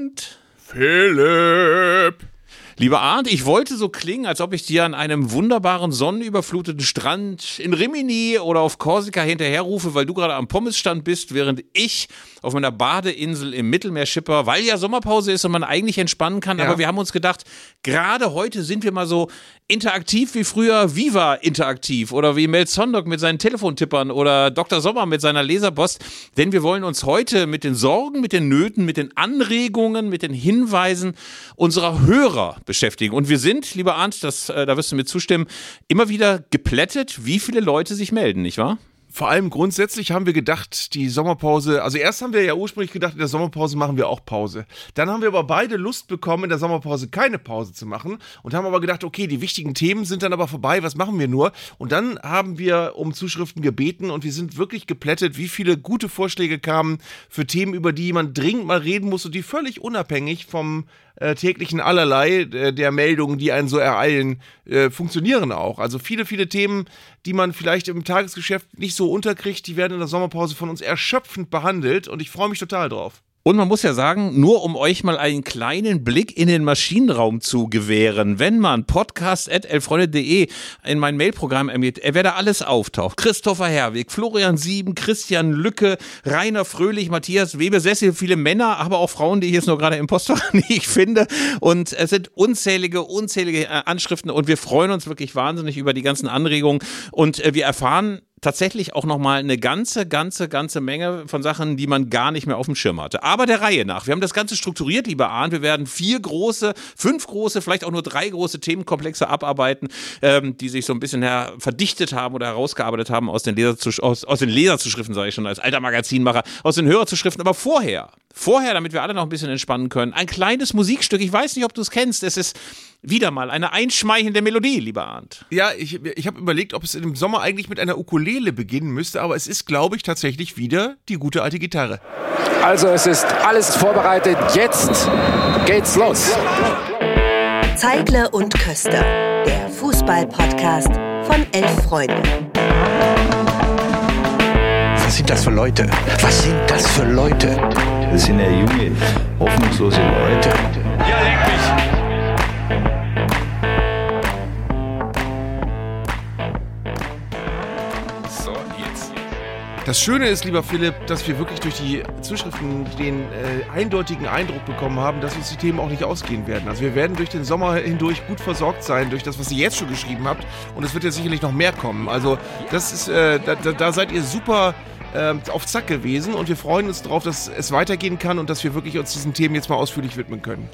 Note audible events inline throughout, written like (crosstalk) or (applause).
Arndt. Philipp. Lieber Arndt, ich wollte so klingen, als ob ich dir an einem wunderbaren sonnenüberfluteten Strand in Rimini oder auf Korsika hinterherrufe, weil du gerade am Pommesstand bist, während ich auf meiner Badeinsel im Mittelmeer schipper, weil ja Sommerpause ist und man eigentlich entspannen kann. Ja. Aber wir haben uns gedacht, gerade heute sind wir mal so interaktiv wie früher Viva interaktiv oder wie Mel Sondok mit seinen Telefontippern oder Dr. Sommer mit seiner Laserpost. Denn wir wollen uns heute mit den Sorgen, mit den Nöten, mit den Anregungen, mit den Hinweisen unserer Hörer beschäftigen. Und wir sind, lieber Arndt, das, äh, da wirst du mir zustimmen, immer wieder geplättet, wie viele Leute sich melden, nicht wahr? Vor allem grundsätzlich haben wir gedacht, die Sommerpause, also erst haben wir ja ursprünglich gedacht, in der Sommerpause machen wir auch Pause. Dann haben wir aber beide Lust bekommen, in der Sommerpause keine Pause zu machen und haben aber gedacht, okay, die wichtigen Themen sind dann aber vorbei, was machen wir nur? Und dann haben wir um Zuschriften gebeten und wir sind wirklich geplättet, wie viele gute Vorschläge kamen für Themen, über die man dringend mal reden muss und die völlig unabhängig vom äh, täglichen Allerlei äh, der Meldungen, die einen so ereilen, äh, funktionieren auch. Also viele, viele Themen, die man vielleicht im Tagesgeschäft nicht so unterkriegt, die werden in der Sommerpause von uns erschöpfend behandelt und ich freue mich total drauf. Und man muss ja sagen, nur um euch mal einen kleinen Blick in den Maschinenraum zu gewähren, wenn man podcast.elfreunde.de in mein Mailprogramm ermittelt, wer da alles auftaucht. Christopher Herwig, Florian Sieben, Christian Lücke, Rainer Fröhlich, Matthias Weber, sehr, sehr viele Männer, aber auch Frauen, die ich jetzt nur gerade im Postfach (laughs) nicht finde. Und es sind unzählige, unzählige äh, Anschriften und wir freuen uns wirklich wahnsinnig über die ganzen Anregungen und äh, wir erfahren tatsächlich auch nochmal eine ganze, ganze, ganze Menge von Sachen, die man gar nicht mehr auf dem Schirm hatte. Aber der Reihe nach. Wir haben das Ganze strukturiert, lieber Arndt. Wir werden vier große, fünf große, vielleicht auch nur drei große Themenkomplexe abarbeiten, ähm, die sich so ein bisschen her verdichtet haben oder herausgearbeitet haben aus den, Leserzusch aus, aus den Leserzuschriften, sage ich schon, als alter Magazinmacher, aus den Hörerzuschriften. Aber vorher, vorher, damit wir alle noch ein bisschen entspannen können, ein kleines Musikstück. Ich weiß nicht, ob du es kennst. Es ist wieder mal eine einschmeichelnde Melodie, lieber Arndt. Ja, ich, ich habe überlegt, ob es im Sommer eigentlich mit einer Ukulele beginnen müsste, aber es ist, glaube ich, tatsächlich wieder die gute alte Gitarre. Also es ist alles vorbereitet. Jetzt geht's los. Zeigle und Köster, der Fußball-Podcast von elf Freunden. Was sind das für Leute? Was sind das für Leute? Das sind ja junge, hoffnungslose Leute. Ja, leck mich! Das Schöne ist, lieber Philipp, dass wir wirklich durch die Zuschriften den äh, eindeutigen Eindruck bekommen haben, dass uns die Themen auch nicht ausgehen werden. Also wir werden durch den Sommer hindurch gut versorgt sein, durch das, was ihr jetzt schon geschrieben habt. Und es wird ja sicherlich noch mehr kommen. Also das ist, äh, da, da, seid ihr super äh, auf Zack gewesen und wir freuen uns darauf, dass es weitergehen kann und dass wir wirklich uns diesen Themen jetzt mal ausführlich widmen können.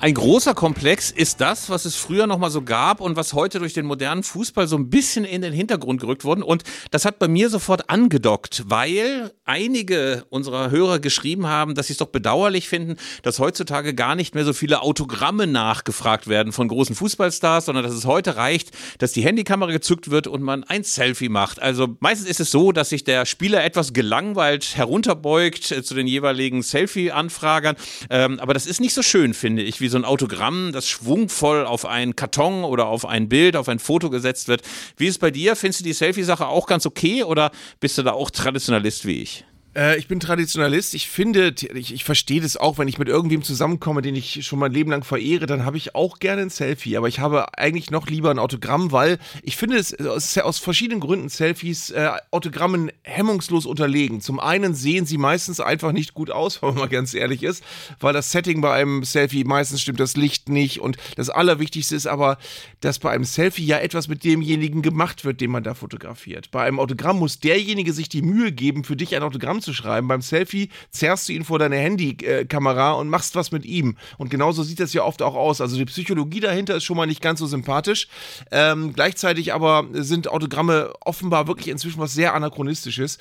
Ein großer Komplex ist das, was es früher noch mal so gab und was heute durch den modernen Fußball so ein bisschen in den Hintergrund gerückt wurde. Und das hat bei mir sofort angedockt, weil einige unserer Hörer geschrieben haben, dass sie es doch bedauerlich finden, dass heutzutage gar nicht mehr so viele Autogramme nachgefragt werden von großen Fußballstars, sondern dass es heute reicht, dass die Handykamera gezückt wird und man ein Selfie macht. Also meistens ist es so, dass sich der Spieler etwas gelangweilt herunterbeugt äh, zu den jeweiligen Selfie-Anfragern. Ähm, aber das ist nicht so schön, finde ich, wie wie so ein Autogramm, das schwungvoll auf einen Karton oder auf ein Bild, auf ein Foto gesetzt wird. Wie ist es bei dir? Findest du die Selfie-Sache auch ganz okay oder bist du da auch Traditionalist wie ich? Äh, ich bin Traditionalist. Ich finde, ich, ich verstehe das auch, wenn ich mit irgendwem zusammenkomme, den ich schon mein Leben lang verehre, dann habe ich auch gerne ein Selfie. Aber ich habe eigentlich noch lieber ein Autogramm, weil ich finde, es, ist aus verschiedenen Gründen Selfies äh, Autogrammen hemmungslos unterlegen. Zum einen sehen sie meistens einfach nicht gut aus, (laughs) wenn man mal ganz ehrlich ist, weil das Setting bei einem Selfie meistens stimmt das Licht nicht. Und das Allerwichtigste ist aber, dass bei einem Selfie ja etwas mit demjenigen gemacht wird, den man da fotografiert. Bei einem Autogramm muss derjenige sich die Mühe geben, für dich ein Autogramm zu zu schreiben. Beim Selfie zerrst du ihn vor deine Handykamera und machst was mit ihm. Und genauso sieht das ja oft auch aus. Also die Psychologie dahinter ist schon mal nicht ganz so sympathisch. Ähm, gleichzeitig aber sind Autogramme offenbar wirklich inzwischen was sehr anachronistisches.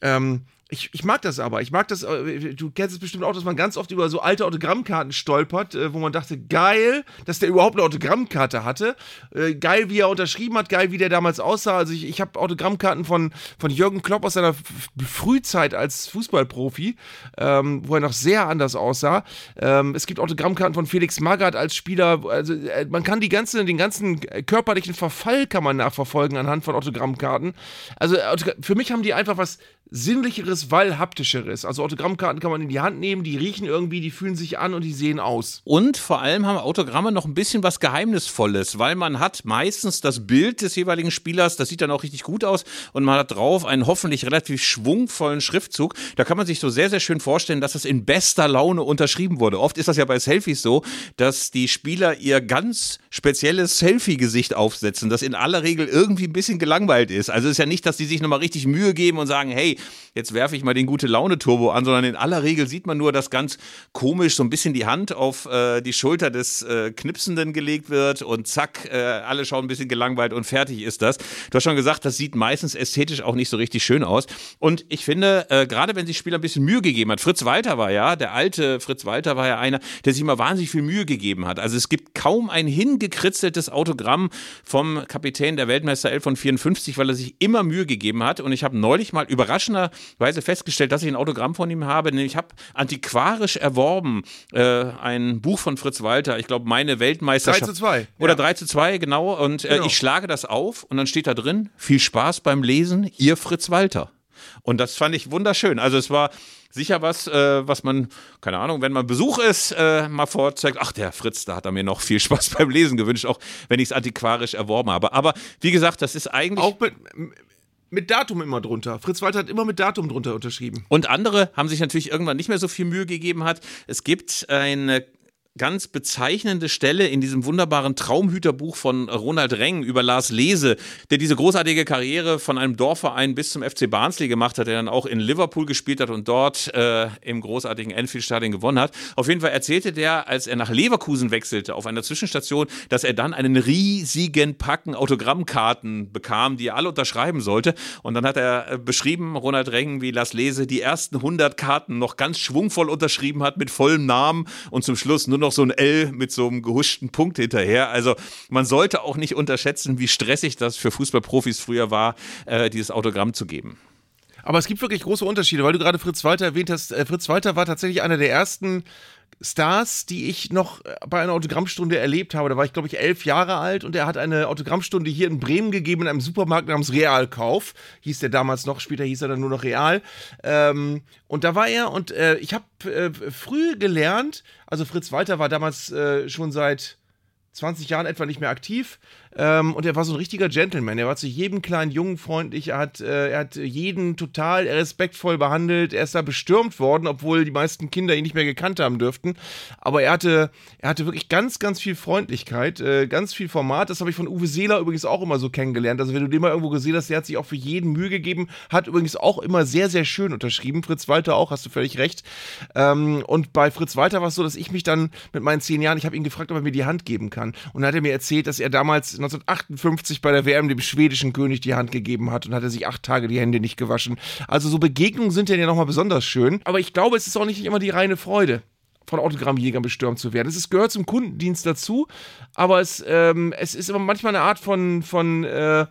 Ähm, ich, ich mag das aber. Ich mag das, äh, du kennst es bestimmt auch, dass man ganz oft über so alte Autogrammkarten stolpert, äh, wo man dachte, geil, dass der überhaupt eine Autogrammkarte hatte. Äh, geil, wie er unterschrieben hat, geil, wie der damals aussah. Also ich, ich habe Autogrammkarten von, von Jürgen Klopp aus seiner Frühzeit als Fußballprofi, ähm, wo er noch sehr anders aussah. Ähm, es gibt Autogrammkarten von Felix Magath als Spieler. Also man kann die ganze, den ganzen körperlichen Verfall kann man nachverfolgen anhand von Autogrammkarten. Also für mich haben die einfach was sinnlicheres, weil haptischeres. Also Autogrammkarten kann man in die Hand nehmen, die riechen irgendwie, die fühlen sich an und die sehen aus. Und vor allem haben Autogramme noch ein bisschen was Geheimnisvolles, weil man hat meistens das Bild des jeweiligen Spielers, das sieht dann auch richtig gut aus und man hat drauf einen hoffentlich relativ schwungvollen Schriftzug. Da kann man sich so sehr, sehr schön vorstellen, dass das in bester Laune unterschrieben wurde. Oft ist das ja bei Selfies so, dass die Spieler ihr ganz spezielles Selfie-Gesicht aufsetzen, das in aller Regel irgendwie ein bisschen gelangweilt ist. Also es ist ja nicht, dass die sich nochmal richtig Mühe geben und sagen, hey, jetzt werfe ich mal den gute Laune Turbo an, sondern in aller Regel sieht man nur, dass ganz komisch so ein bisschen die Hand auf äh, die Schulter des äh, Knipsenden gelegt wird und zack, äh, alle schauen ein bisschen gelangweilt und fertig ist das. Du hast schon gesagt, das sieht meistens ästhetisch auch nicht so richtig schön aus. Und ich finde, äh, gerade wenn sich Spieler ein bisschen Mühe gegeben hat, Fritz Walter war ja, der alte Fritz Walter war ja einer, der sich immer wahnsinnig viel Mühe gegeben hat. Also es gibt kaum ein hingekritzeltes Autogramm vom Kapitän der Weltmeister 11 von 54, weil er sich immer Mühe gegeben hat. Und ich habe neulich mal überrascht überraschenderweise festgestellt, dass ich ein Autogramm von ihm habe. Ich habe antiquarisch erworben äh, ein Buch von Fritz Walter, ich glaube, meine Weltmeisterschaft. 3 zu 2. Oder ja. 3 zu 2, genau. Und äh, genau. ich schlage das auf und dann steht da drin, viel Spaß beim Lesen, ihr Fritz Walter. Und das fand ich wunderschön. Also es war sicher was, äh, was man, keine Ahnung, wenn man Besuch ist, äh, mal vorzeigt, ach, der Fritz, da hat er mir noch viel Spaß (laughs) beim Lesen gewünscht, auch wenn ich es antiquarisch erworben habe. Aber wie gesagt, das ist eigentlich. Auch mit, mit Datum immer drunter. Fritz Walter hat immer mit Datum drunter unterschrieben. Und andere haben sich natürlich irgendwann nicht mehr so viel Mühe gegeben hat. Es gibt eine ganz bezeichnende Stelle in diesem wunderbaren Traumhüterbuch von Ronald Reng über Lars Lese, der diese großartige Karriere von einem Dorfverein bis zum FC Barnsley gemacht hat, der dann auch in Liverpool gespielt hat und dort äh, im großartigen Enfield Stadion gewonnen hat. Auf jeden Fall erzählte der, als er nach Leverkusen wechselte, auf einer Zwischenstation, dass er dann einen riesigen Packen Autogrammkarten bekam, die er alle unterschreiben sollte. Und dann hat er äh, beschrieben, Ronald Reng, wie Lars Lese die ersten 100 Karten noch ganz schwungvoll unterschrieben hat mit vollem Namen und zum Schluss nur noch so ein L mit so einem gehuschten Punkt hinterher. Also man sollte auch nicht unterschätzen, wie stressig das für Fußballprofis früher war, äh, dieses Autogramm zu geben. Aber es gibt wirklich große Unterschiede, weil du gerade Fritz Walter erwähnt hast. Äh, Fritz Walter war tatsächlich einer der ersten Stars, die ich noch äh, bei einer Autogrammstunde erlebt habe. Da war ich, glaube ich, elf Jahre alt und er hat eine Autogrammstunde hier in Bremen gegeben in einem Supermarkt namens Realkauf. Hieß der damals noch, später hieß er dann nur noch Real. Ähm, und da war er und äh, ich habe äh, früh gelernt, also Fritz Walter war damals äh, schon seit 20 Jahren etwa nicht mehr aktiv. Ähm, und er war so ein richtiger Gentleman. Er war zu jedem kleinen Jungen freundlich. Er hat, äh, er hat jeden total respektvoll behandelt. Er ist da bestürmt worden, obwohl die meisten Kinder ihn nicht mehr gekannt haben dürften. Aber er hatte, er hatte wirklich ganz, ganz viel Freundlichkeit, äh, ganz viel Format. Das habe ich von Uwe Seeler übrigens auch immer so kennengelernt. Also wenn du den mal irgendwo gesehen hast, der hat sich auch für jeden Mühe gegeben. Hat übrigens auch immer sehr, sehr schön unterschrieben. Fritz Walter auch, hast du völlig recht. Ähm, und bei Fritz Walter war es so, dass ich mich dann mit meinen zehn Jahren, ich habe ihn gefragt, ob er mir die Hand geben kann. Und dann hat er mir erzählt, dass er damals 1958 bei der WM dem schwedischen König die Hand gegeben hat und hat er sich acht Tage die Hände nicht gewaschen. Also so Begegnungen sind ja nochmal besonders schön. Aber ich glaube, es ist auch nicht immer die reine Freude von Autogrammjägern bestürmt zu werden. Es gehört zum Kundendienst dazu, aber es, ähm, es ist immer manchmal eine Art von, von äh,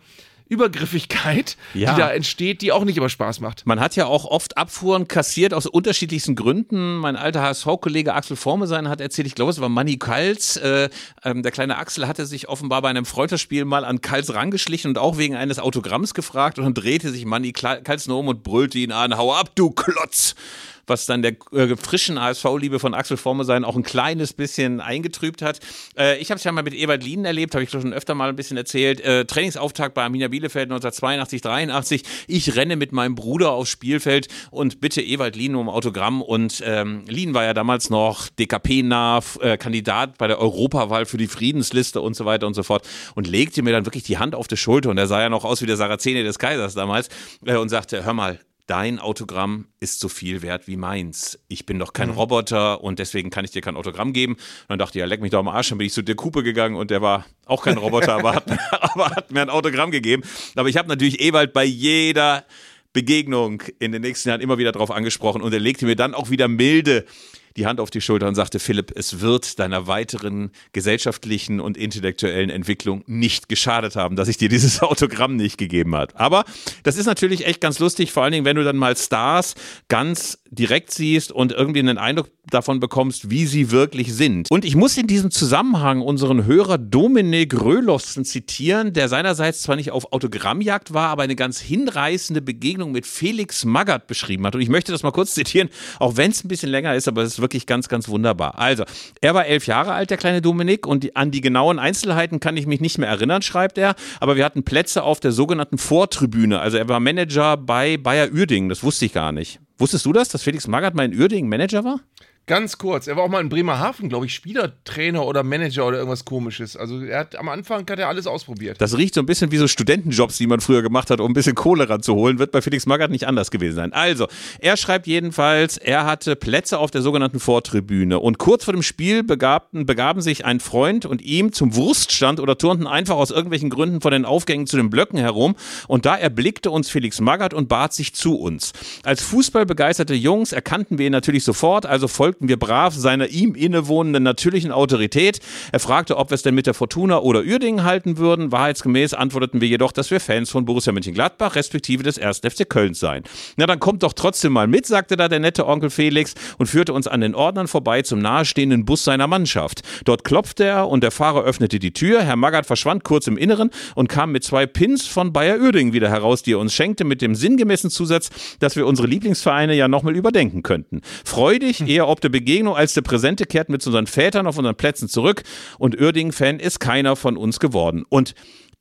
Übergriffigkeit, ja. die da entsteht, die auch nicht immer Spaß macht. Man hat ja auch oft Abfuhren kassiert aus unterschiedlichsten Gründen. Mein alter HSV-Kollege Axel Formesein hat erzählt, ich glaube, es war Manny Kals. Äh, ähm, der kleine Axel hatte sich offenbar bei einem Freuterspiel mal an Kals rangeschlichen und auch wegen eines Autogramms gefragt und dann drehte sich Manny Kals nur um und brüllte ihn an, hau ab, du Klotz! Was dann der äh, frischen HSV-Liebe von Axel Formesein auch ein kleines bisschen eingetrübt hat. Äh, ich habe es ja mal mit Ewald Lienen erlebt, habe ich schon öfter mal ein bisschen erzählt. Äh, Trainingsauftakt bei Arminia Bielefeld 1982, 83. Ich renne mit meinem Bruder aufs Spielfeld und bitte Ewald Lienen um Autogramm. Und ähm, Lien war ja damals noch DKP-nah, äh, Kandidat bei der Europawahl für die Friedensliste und so weiter und so fort und legte mir dann wirklich die Hand auf die Schulter und er sah ja noch aus wie der Sarazene des Kaisers damals äh, und sagte, hör mal, dein Autogramm ist so viel wert wie meins. Ich bin doch kein mhm. Roboter und deswegen kann ich dir kein Autogramm geben. Und dann dachte ich, ja, leck mich doch am Arsch. Dann bin ich zu der Kupe gegangen und der war auch kein Roboter, aber, hat, (laughs) aber hat mir ein Autogramm gegeben. Aber ich habe natürlich Ewald bei jeder Begegnung in den nächsten Jahren immer wieder drauf angesprochen und er legte mir dann auch wieder milde die Hand auf die Schulter und sagte, Philipp, es wird deiner weiteren gesellschaftlichen und intellektuellen Entwicklung nicht geschadet haben, dass ich dir dieses (laughs) Autogramm nicht gegeben habe. Aber das ist natürlich echt ganz lustig, vor allen Dingen, wenn du dann mal Stars ganz direkt siehst und irgendwie einen Eindruck davon bekommst, wie sie wirklich sind. Und ich muss in diesem Zusammenhang unseren Hörer Dominik Röhlowsen zitieren, der seinerseits zwar nicht auf Autogrammjagd war, aber eine ganz hinreißende Begegnung mit Felix Magath beschrieben hat. Und ich möchte das mal kurz zitieren, auch wenn es ein bisschen länger ist, aber es ist wirklich ganz, ganz wunderbar. Also, er war elf Jahre alt, der kleine Dominik, und an die genauen Einzelheiten kann ich mich nicht mehr erinnern, schreibt er, aber wir hatten Plätze auf der sogenannten Vortribüne. Also er war Manager bei Bayer Uerdingen, das wusste ich gar nicht. Wusstest du das, dass Felix Magath mal in Uerdingen Manager war? Ganz kurz, er war auch mal in Bremerhaven, glaube ich, Spielertrainer oder Manager oder irgendwas komisches. Also er hat am Anfang hat er alles ausprobiert. Das riecht so ein bisschen wie so Studentenjobs, die man früher gemacht hat, um ein bisschen Kohle ranzuholen. Wird bei Felix Magath nicht anders gewesen sein. Also, er schreibt jedenfalls, er hatte Plätze auf der sogenannten Vortribüne. Und kurz vor dem Spiel begabten, begaben sich ein Freund und ihm zum Wurststand oder turnten einfach aus irgendwelchen Gründen von den Aufgängen zu den Blöcken herum. Und da erblickte uns Felix Magath und bat sich zu uns. Als fußballbegeisterte Jungs erkannten wir ihn natürlich sofort, also folgten folgten wir brav seiner ihm innewohnenden natürlichen Autorität. Er fragte, ob wir es denn mit der Fortuna oder Uerdingen halten würden. Wahrheitsgemäß antworteten wir jedoch, dass wir Fans von Borussia Mönchengladbach respektive des 1. FC Köln seien. Na, dann kommt doch trotzdem mal mit, sagte da der nette Onkel Felix und führte uns an den Ordnern vorbei zum nahestehenden Bus seiner Mannschaft. Dort klopfte er und der Fahrer öffnete die Tür. Herr Magath verschwand kurz im Inneren und kam mit zwei Pins von Bayer Uerdingen wieder heraus, die er uns schenkte mit dem sinngemäßen Zusatz, dass wir unsere Lieblingsvereine ja nochmal überdenken könnten. Freudig, eher ob der Begegnung als der Präsente kehrten zu unseren Vätern auf unseren Plätzen zurück und Uerdingen-Fan ist keiner von uns geworden. Und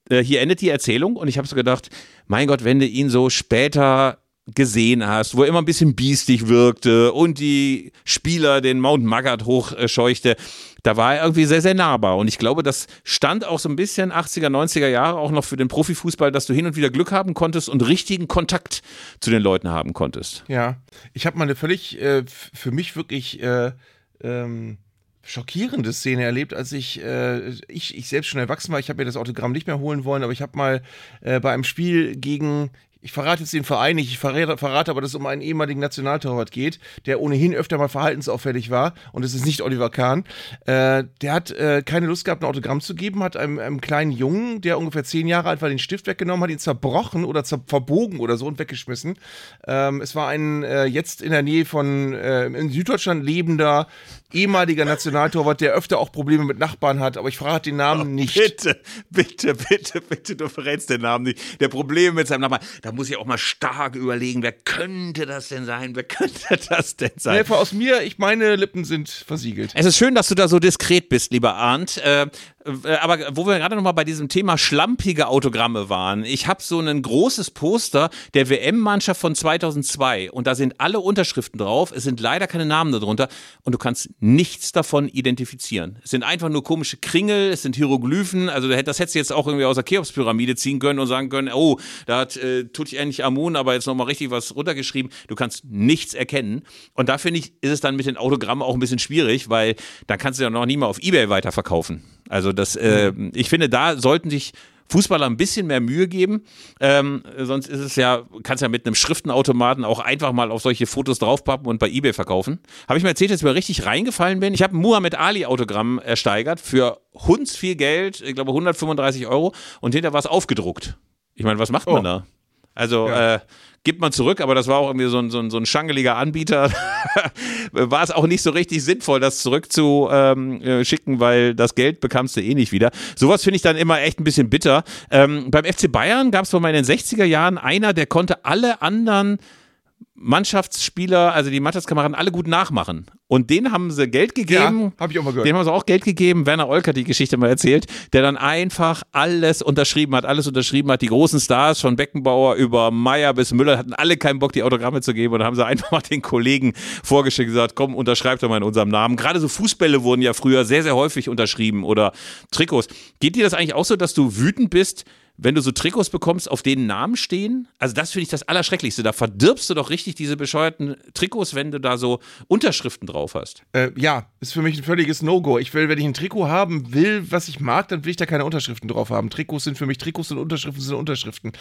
äh, hier endet die Erzählung und ich habe so gedacht, mein Gott, wenn du ihn so später gesehen hast, wo er immer ein bisschen biestig wirkte und die Spieler den Mount Magath hochscheuchte, da war er irgendwie sehr, sehr nahbar. Und ich glaube, das stand auch so ein bisschen 80er, 90er Jahre auch noch für den Profifußball, dass du hin und wieder Glück haben konntest und richtigen Kontakt zu den Leuten haben konntest. Ja, ich habe mal eine völlig, äh, für mich wirklich äh, ähm, schockierende Szene erlebt, als ich, äh, ich, ich selbst schon erwachsen war. Ich habe mir das Autogramm nicht mehr holen wollen, aber ich habe mal äh, bei einem Spiel gegen ich verrate jetzt den Verein nicht, ich verrate, verrate aber, dass es um einen ehemaligen Nationaltorwart geht, der ohnehin öfter mal verhaltensauffällig war und es ist nicht Oliver Kahn. Äh, der hat äh, keine Lust gehabt, ein Autogramm zu geben, hat einem, einem, kleinen Jungen, der ungefähr zehn Jahre alt war, den Stift weggenommen, hat ihn zerbrochen oder zer verbogen oder so und weggeschmissen. Ähm, es war ein äh, jetzt in der Nähe von äh, in Süddeutschland lebender ehemaliger Nationaltorwart, der öfter auch Probleme mit Nachbarn hat, aber ich verrate den Namen oh, nicht. Bitte, bitte, bitte, bitte, du verrätst den Namen nicht. Der Probleme mit seinem Nachbarn, da muss ich auch mal stark überlegen, wer könnte das denn sein? Wer (laughs) könnte das denn sein? Nee, aus mir, ich meine Lippen sind versiegelt. Es ist schön, dass du da so diskret bist, lieber Arndt. Äh, aber wo wir gerade noch mal bei diesem Thema schlampige Autogramme waren. Ich habe so ein großes Poster der WM-Mannschaft von 2002 und da sind alle Unterschriften drauf. Es sind leider keine Namen darunter und du kannst nichts davon identifizieren. Es sind einfach nur komische Kringel, es sind Hieroglyphen. Also das hättest du jetzt auch irgendwie aus der Cheops-Pyramide ziehen können und sagen können, oh, da hat äh, Amun aber jetzt noch mal richtig was runtergeschrieben. Du kannst nichts erkennen. Und da finde ich, ist es dann mit den Autogrammen auch ein bisschen schwierig, weil da kannst du ja noch nie mal auf Ebay weiterverkaufen. Also das, äh, ich finde, da sollten sich Fußballer ein bisschen mehr Mühe geben. Ähm, sonst ist es ja, kannst ja mit einem Schriftenautomaten auch einfach mal auf solche Fotos draufpappen und bei eBay verkaufen. Habe ich mir erzählt, dass ich mir richtig reingefallen bin. Ich habe ein Muhammad Ali Autogramm ersteigert für Hunds viel Geld, ich glaube 135 Euro und hinter war es aufgedruckt. Ich meine, was macht man oh. da? Also ja. äh, gibt man zurück, aber das war auch irgendwie so ein, so ein, so ein schangeliger Anbieter. (laughs) war es auch nicht so richtig sinnvoll, das zurückzuschicken, ähm, weil das Geld bekamst du eh nicht wieder. Sowas finde ich dann immer echt ein bisschen bitter. Ähm, beim FC Bayern gab es vor mal in den 60er Jahren einer, der konnte alle anderen Mannschaftsspieler, also die Mannschaftskameraden, alle gut nachmachen. Und denen haben sie Geld gegeben. Ja, habe ich auch mal gehört. Denen haben sie auch Geld gegeben. Werner Olk hat die Geschichte mal erzählt, der dann einfach alles unterschrieben hat, alles unterschrieben hat. Die großen Stars von Beckenbauer über Meier bis Müller hatten alle keinen Bock, die Autogramme zu geben und haben sie einfach mal den Kollegen vorgeschickt und gesagt, komm, unterschreibt doch mal in unserem Namen. Gerade so Fußbälle wurden ja früher sehr, sehr häufig unterschrieben oder Trikots. Geht dir das eigentlich auch so, dass du wütend bist, wenn du so Trikots bekommst, auf denen Namen stehen, also das finde ich das Allerschrecklichste. Da verdirbst du doch richtig diese bescheuerten Trikots, wenn du da so Unterschriften drauf hast. Äh, ja, ist für mich ein völliges No-Go. Ich will, wenn ich ein Trikot haben will, was ich mag, dann will ich da keine Unterschriften drauf haben. Trikots sind für mich Trikots und Unterschriften sind Unterschriften.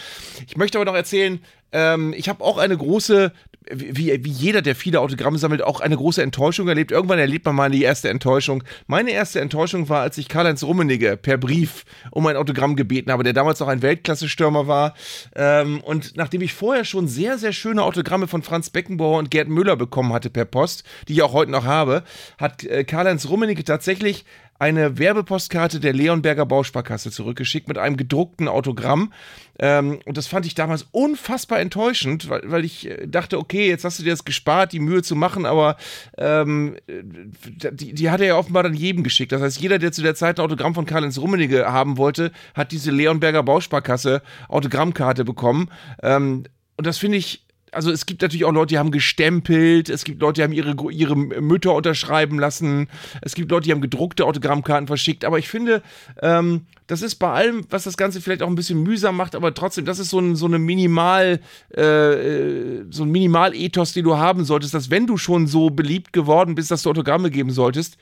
Ich möchte aber noch erzählen, ähm, ich habe auch eine große wie, wie jeder, der viele Autogramme sammelt, auch eine große Enttäuschung erlebt. Irgendwann erlebt man mal die erste Enttäuschung. Meine erste Enttäuschung war, als ich Karl-Heinz Rummenigge per Brief um ein Autogramm gebeten habe, der damals noch ein Weltklasse-Stürmer war. Ähm, und nachdem ich vorher schon sehr, sehr schöne Autogramme von Franz Beckenbauer und Gerd Müller bekommen hatte per Post, die ich auch heute noch habe, hat äh, Karl-Heinz Rummenigge tatsächlich eine Werbepostkarte der Leonberger Bausparkasse zurückgeschickt mit einem gedruckten Autogramm. Ähm, und das fand ich damals unfassbar enttäuschend, weil, weil ich äh, dachte, okay, jetzt hast du dir das gespart, die Mühe zu machen, aber ähm, die, die hat er ja offenbar dann jedem geschickt. Das heißt, jeder, der zu der Zeit ein Autogramm von Karl-Heinz Rummenigge haben wollte, hat diese Leonberger Bausparkasse Autogrammkarte bekommen. Ähm, und das finde ich also es gibt natürlich auch Leute, die haben gestempelt, es gibt Leute, die haben ihre, ihre Mütter unterschreiben lassen, es gibt Leute, die haben gedruckte Autogrammkarten verschickt, aber ich finde, ähm, das ist bei allem, was das Ganze vielleicht auch ein bisschen mühsam macht, aber trotzdem, das ist so ein, so eine Minimal, äh, äh so ein Minimal-Ethos, den du haben solltest, dass wenn du schon so beliebt geworden bist, dass du Autogramme geben solltest,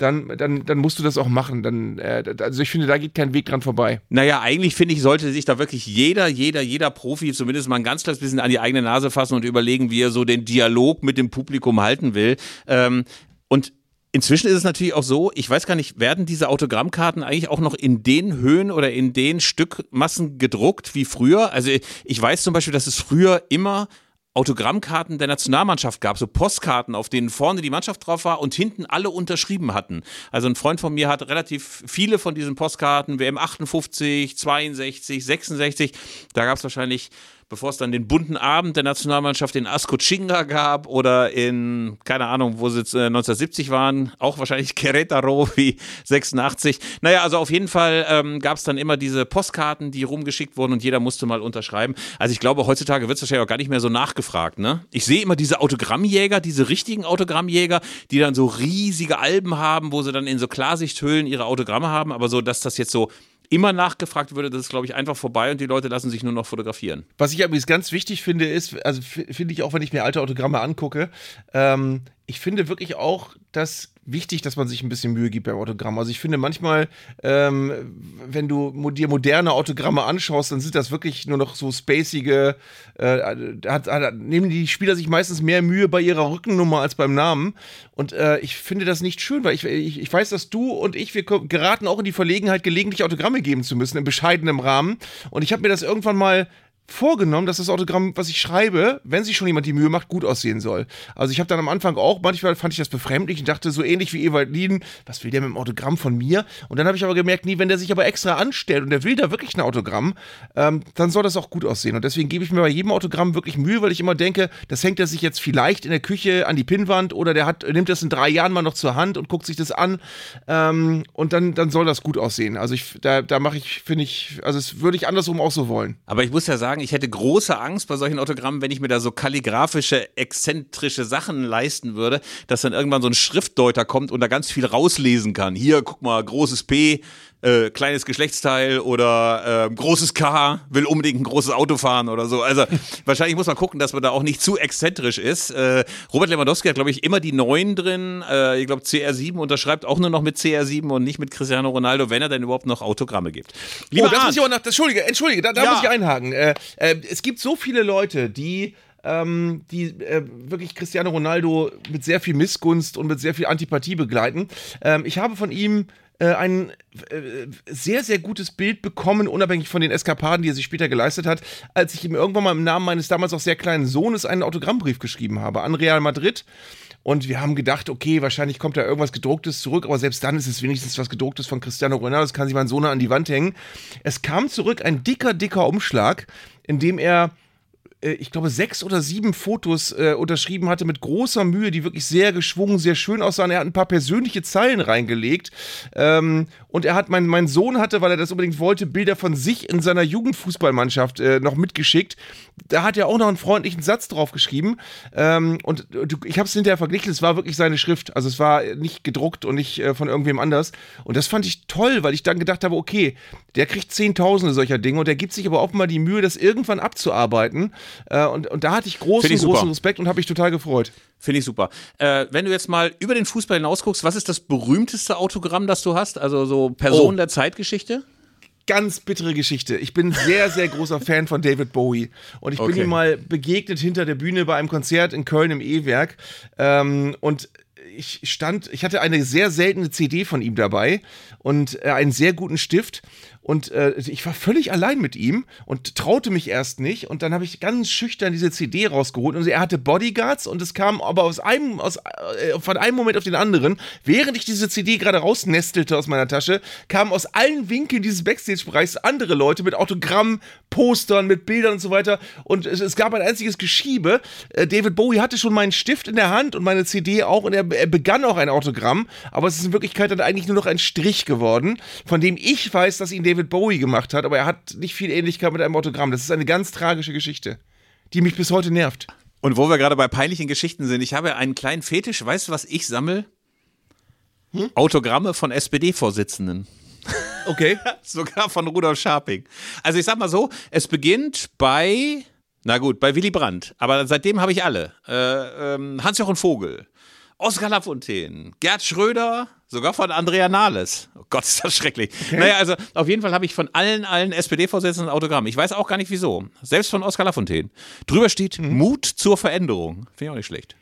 dann, dann, dann musst du das auch machen. Dann, äh, also ich finde, da geht kein Weg dran vorbei. Naja, eigentlich finde ich, sollte sich da wirklich jeder, jeder, jeder Profi zumindest mal ein ganz kleines bisschen an die eigene Nase fassen und überlegen, wie er so den Dialog mit dem Publikum halten will. Ähm, und Inzwischen ist es natürlich auch so, ich weiß gar nicht, werden diese Autogrammkarten eigentlich auch noch in den Höhen oder in den Stückmassen gedruckt wie früher? Also ich weiß zum Beispiel, dass es früher immer Autogrammkarten der Nationalmannschaft gab, so Postkarten, auf denen vorne die Mannschaft drauf war und hinten alle unterschrieben hatten. Also ein Freund von mir hat relativ viele von diesen Postkarten, WM 58, 62, 66, da gab es wahrscheinlich bevor es dann den bunten Abend der Nationalmannschaft in Ascochinga gab oder in, keine Ahnung, wo sie jetzt, äh, 1970 waren, auch wahrscheinlich (laughs) Querétaro wie 86. Naja, also auf jeden Fall ähm, gab es dann immer diese Postkarten, die rumgeschickt wurden und jeder musste mal unterschreiben. Also ich glaube, heutzutage wird es wahrscheinlich auch gar nicht mehr so nachgefragt. Ne? Ich sehe immer diese Autogrammjäger, diese richtigen Autogrammjäger, die dann so riesige Alben haben, wo sie dann in so Klarsichthüllen ihre Autogramme haben, aber so, dass das jetzt so immer nachgefragt würde, das ist, glaube ich, einfach vorbei und die Leute lassen sich nur noch fotografieren. Was ich übrigens ganz wichtig finde, ist, also finde ich auch, wenn ich mir alte Autogramme angucke, ähm, ich finde wirklich auch, dass wichtig, dass man sich ein bisschen Mühe gibt beim Autogramm. Also ich finde manchmal, ähm, wenn du dir moderne Autogramme anschaust, dann sind das wirklich nur noch so spacige, äh, hat, hat, nehmen die Spieler sich meistens mehr Mühe bei ihrer Rückennummer als beim Namen. Und äh, ich finde das nicht schön, weil ich, ich, ich weiß, dass du und ich, wir geraten auch in die Verlegenheit, gelegentlich Autogramme geben zu müssen, in bescheidenem Rahmen. Und ich habe mir das irgendwann mal vorgenommen, dass das Autogramm, was ich schreibe, wenn sich schon jemand die Mühe macht, gut aussehen soll. Also ich habe dann am Anfang auch, manchmal fand ich das befremdlich und dachte so ähnlich wie Ewald Lien, was will der mit dem Autogramm von mir? Und dann habe ich aber gemerkt, nee, wenn der sich aber extra anstellt und der will da wirklich ein Autogramm, ähm, dann soll das auch gut aussehen. Und deswegen gebe ich mir bei jedem Autogramm wirklich Mühe, weil ich immer denke, das hängt er sich jetzt vielleicht in der Küche an die Pinnwand oder der hat, nimmt das in drei Jahren mal noch zur Hand und guckt sich das an ähm, und dann, dann soll das gut aussehen. Also ich, da, da mache ich, finde ich, also das würde ich andersrum auch so wollen. Aber ich muss ja sagen, sagen, ich hätte große Angst bei solchen Autogrammen, wenn ich mir da so kalligraphische, exzentrische Sachen leisten würde, dass dann irgendwann so ein Schriftdeuter kommt und da ganz viel rauslesen kann. Hier, guck mal, großes P, äh, kleines Geschlechtsteil oder äh, großes K, will unbedingt ein großes Auto fahren oder so. Also (laughs) wahrscheinlich muss man gucken, dass man da auch nicht zu exzentrisch ist. Äh, Robert Lewandowski hat, glaube ich, immer die neuen drin. Äh, ich glaube, CR7 unterschreibt auch nur noch mit CR7 und nicht mit Cristiano Ronaldo, wenn er denn überhaupt noch Autogramme gibt. Lieber oh, das muss ich auch nach, Entschuldige, Entschuldige, da, da ja. muss ich einhaken. Äh, äh, es gibt so viele Leute, die ähm, die äh, wirklich Cristiano Ronaldo mit sehr viel Missgunst und mit sehr viel Antipathie begleiten. Ähm, ich habe von ihm äh, ein äh, sehr, sehr gutes Bild bekommen, unabhängig von den Eskapaden, die er sich später geleistet hat, als ich ihm irgendwann mal im Namen meines damals auch sehr kleinen Sohnes einen Autogrammbrief geschrieben habe an Real Madrid. Und wir haben gedacht, okay, wahrscheinlich kommt da irgendwas gedrucktes zurück, aber selbst dann ist es wenigstens was gedrucktes von Cristiano Ronaldo, das kann sich mein Sohn an die Wand hängen. Es kam zurück ein dicker, dicker Umschlag, in dem er ich glaube, sechs oder sieben Fotos äh, unterschrieben hatte mit großer Mühe, die wirklich sehr geschwungen, sehr schön aussahen. Er hat ein paar persönliche Zeilen reingelegt. Ähm, und er hat, mein, mein Sohn hatte, weil er das unbedingt wollte, Bilder von sich in seiner Jugendfußballmannschaft äh, noch mitgeschickt. Da hat er auch noch einen freundlichen Satz drauf geschrieben. Ähm, und ich habe es hinterher verglichen, es war wirklich seine Schrift. Also es war nicht gedruckt und nicht äh, von irgendwem anders. Und das fand ich toll, weil ich dann gedacht habe, okay, der kriegt Zehntausende solcher Dinge und der gibt sich aber auch mal die Mühe, das irgendwann abzuarbeiten. Äh, und, und da hatte ich großen, ich großen Respekt und habe mich total gefreut. Finde ich super. Äh, wenn du jetzt mal über den Fußball hinaus guckst, was ist das berühmteste Autogramm, das du hast? Also so Person oh. der Zeitgeschichte? Ganz bittere Geschichte. Ich bin sehr, sehr großer Fan von David Bowie. Und ich bin Okay. ihm mal begegnet hinter der Bühne bei einem Konzert in Köln im E-Werk. Ähm, und ich stand, ich hatte eine sehr seltene CD von ihm dabei und äh, einen sehr guten Stift. Und äh, ich war völlig allein mit ihm und traute mich erst nicht. Und dann habe ich ganz schüchtern diese CD rausgeholt. Und er hatte Bodyguards und es kam aber aus einem, aus, äh, von einem Moment auf den anderen, während ich diese CD gerade rausnestelte aus meiner Tasche, kamen aus allen Winkeln dieses Backstage-Bereichs andere Leute mit Autogramm, Postern, mit Bildern und so weiter. Und es, es gab ein einziges Geschiebe. Äh, David Bowie hatte schon meinen Stift in der Hand und meine CD auch und er, er begann auch ein Autogramm, aber es ist in Wirklichkeit dann eigentlich nur noch ein Strich geworden, von dem ich weiß, dass ihn David Bowie gemacht hat, aber er hat nicht viel Ähnlichkeit mit einem Autogramm. Das ist eine ganz tragische Geschichte, die mich bis heute nervt. Und wo wir gerade bei peinlichen Geschichten sind, ich habe einen kleinen Fetisch. Weißt du, was ich sammle? Autogramme von SPD-Vorsitzenden. (laughs) Okay. (laughs) Sogar von Rudolf Scharping. Also ich sag mal so, es beginnt bei, na gut, bei Willy Brandt. Aber seitdem habe ich alle. Äh, ähm, Hans-Jochen Vogel, Oskar Lafontaine, Gerd Schröder, sogar von Andrea Nahles. Oh Gott, ist das schrecklich. Naja, also auf jeden Fall habe ich von allen, allen SPD-Vorsitzenden Autogramm. Ich weiß auch gar nicht wieso. Selbst von Oskar Lafontaine. Drüber steht Mut zur Veränderung. Finde ich auch nicht schlecht.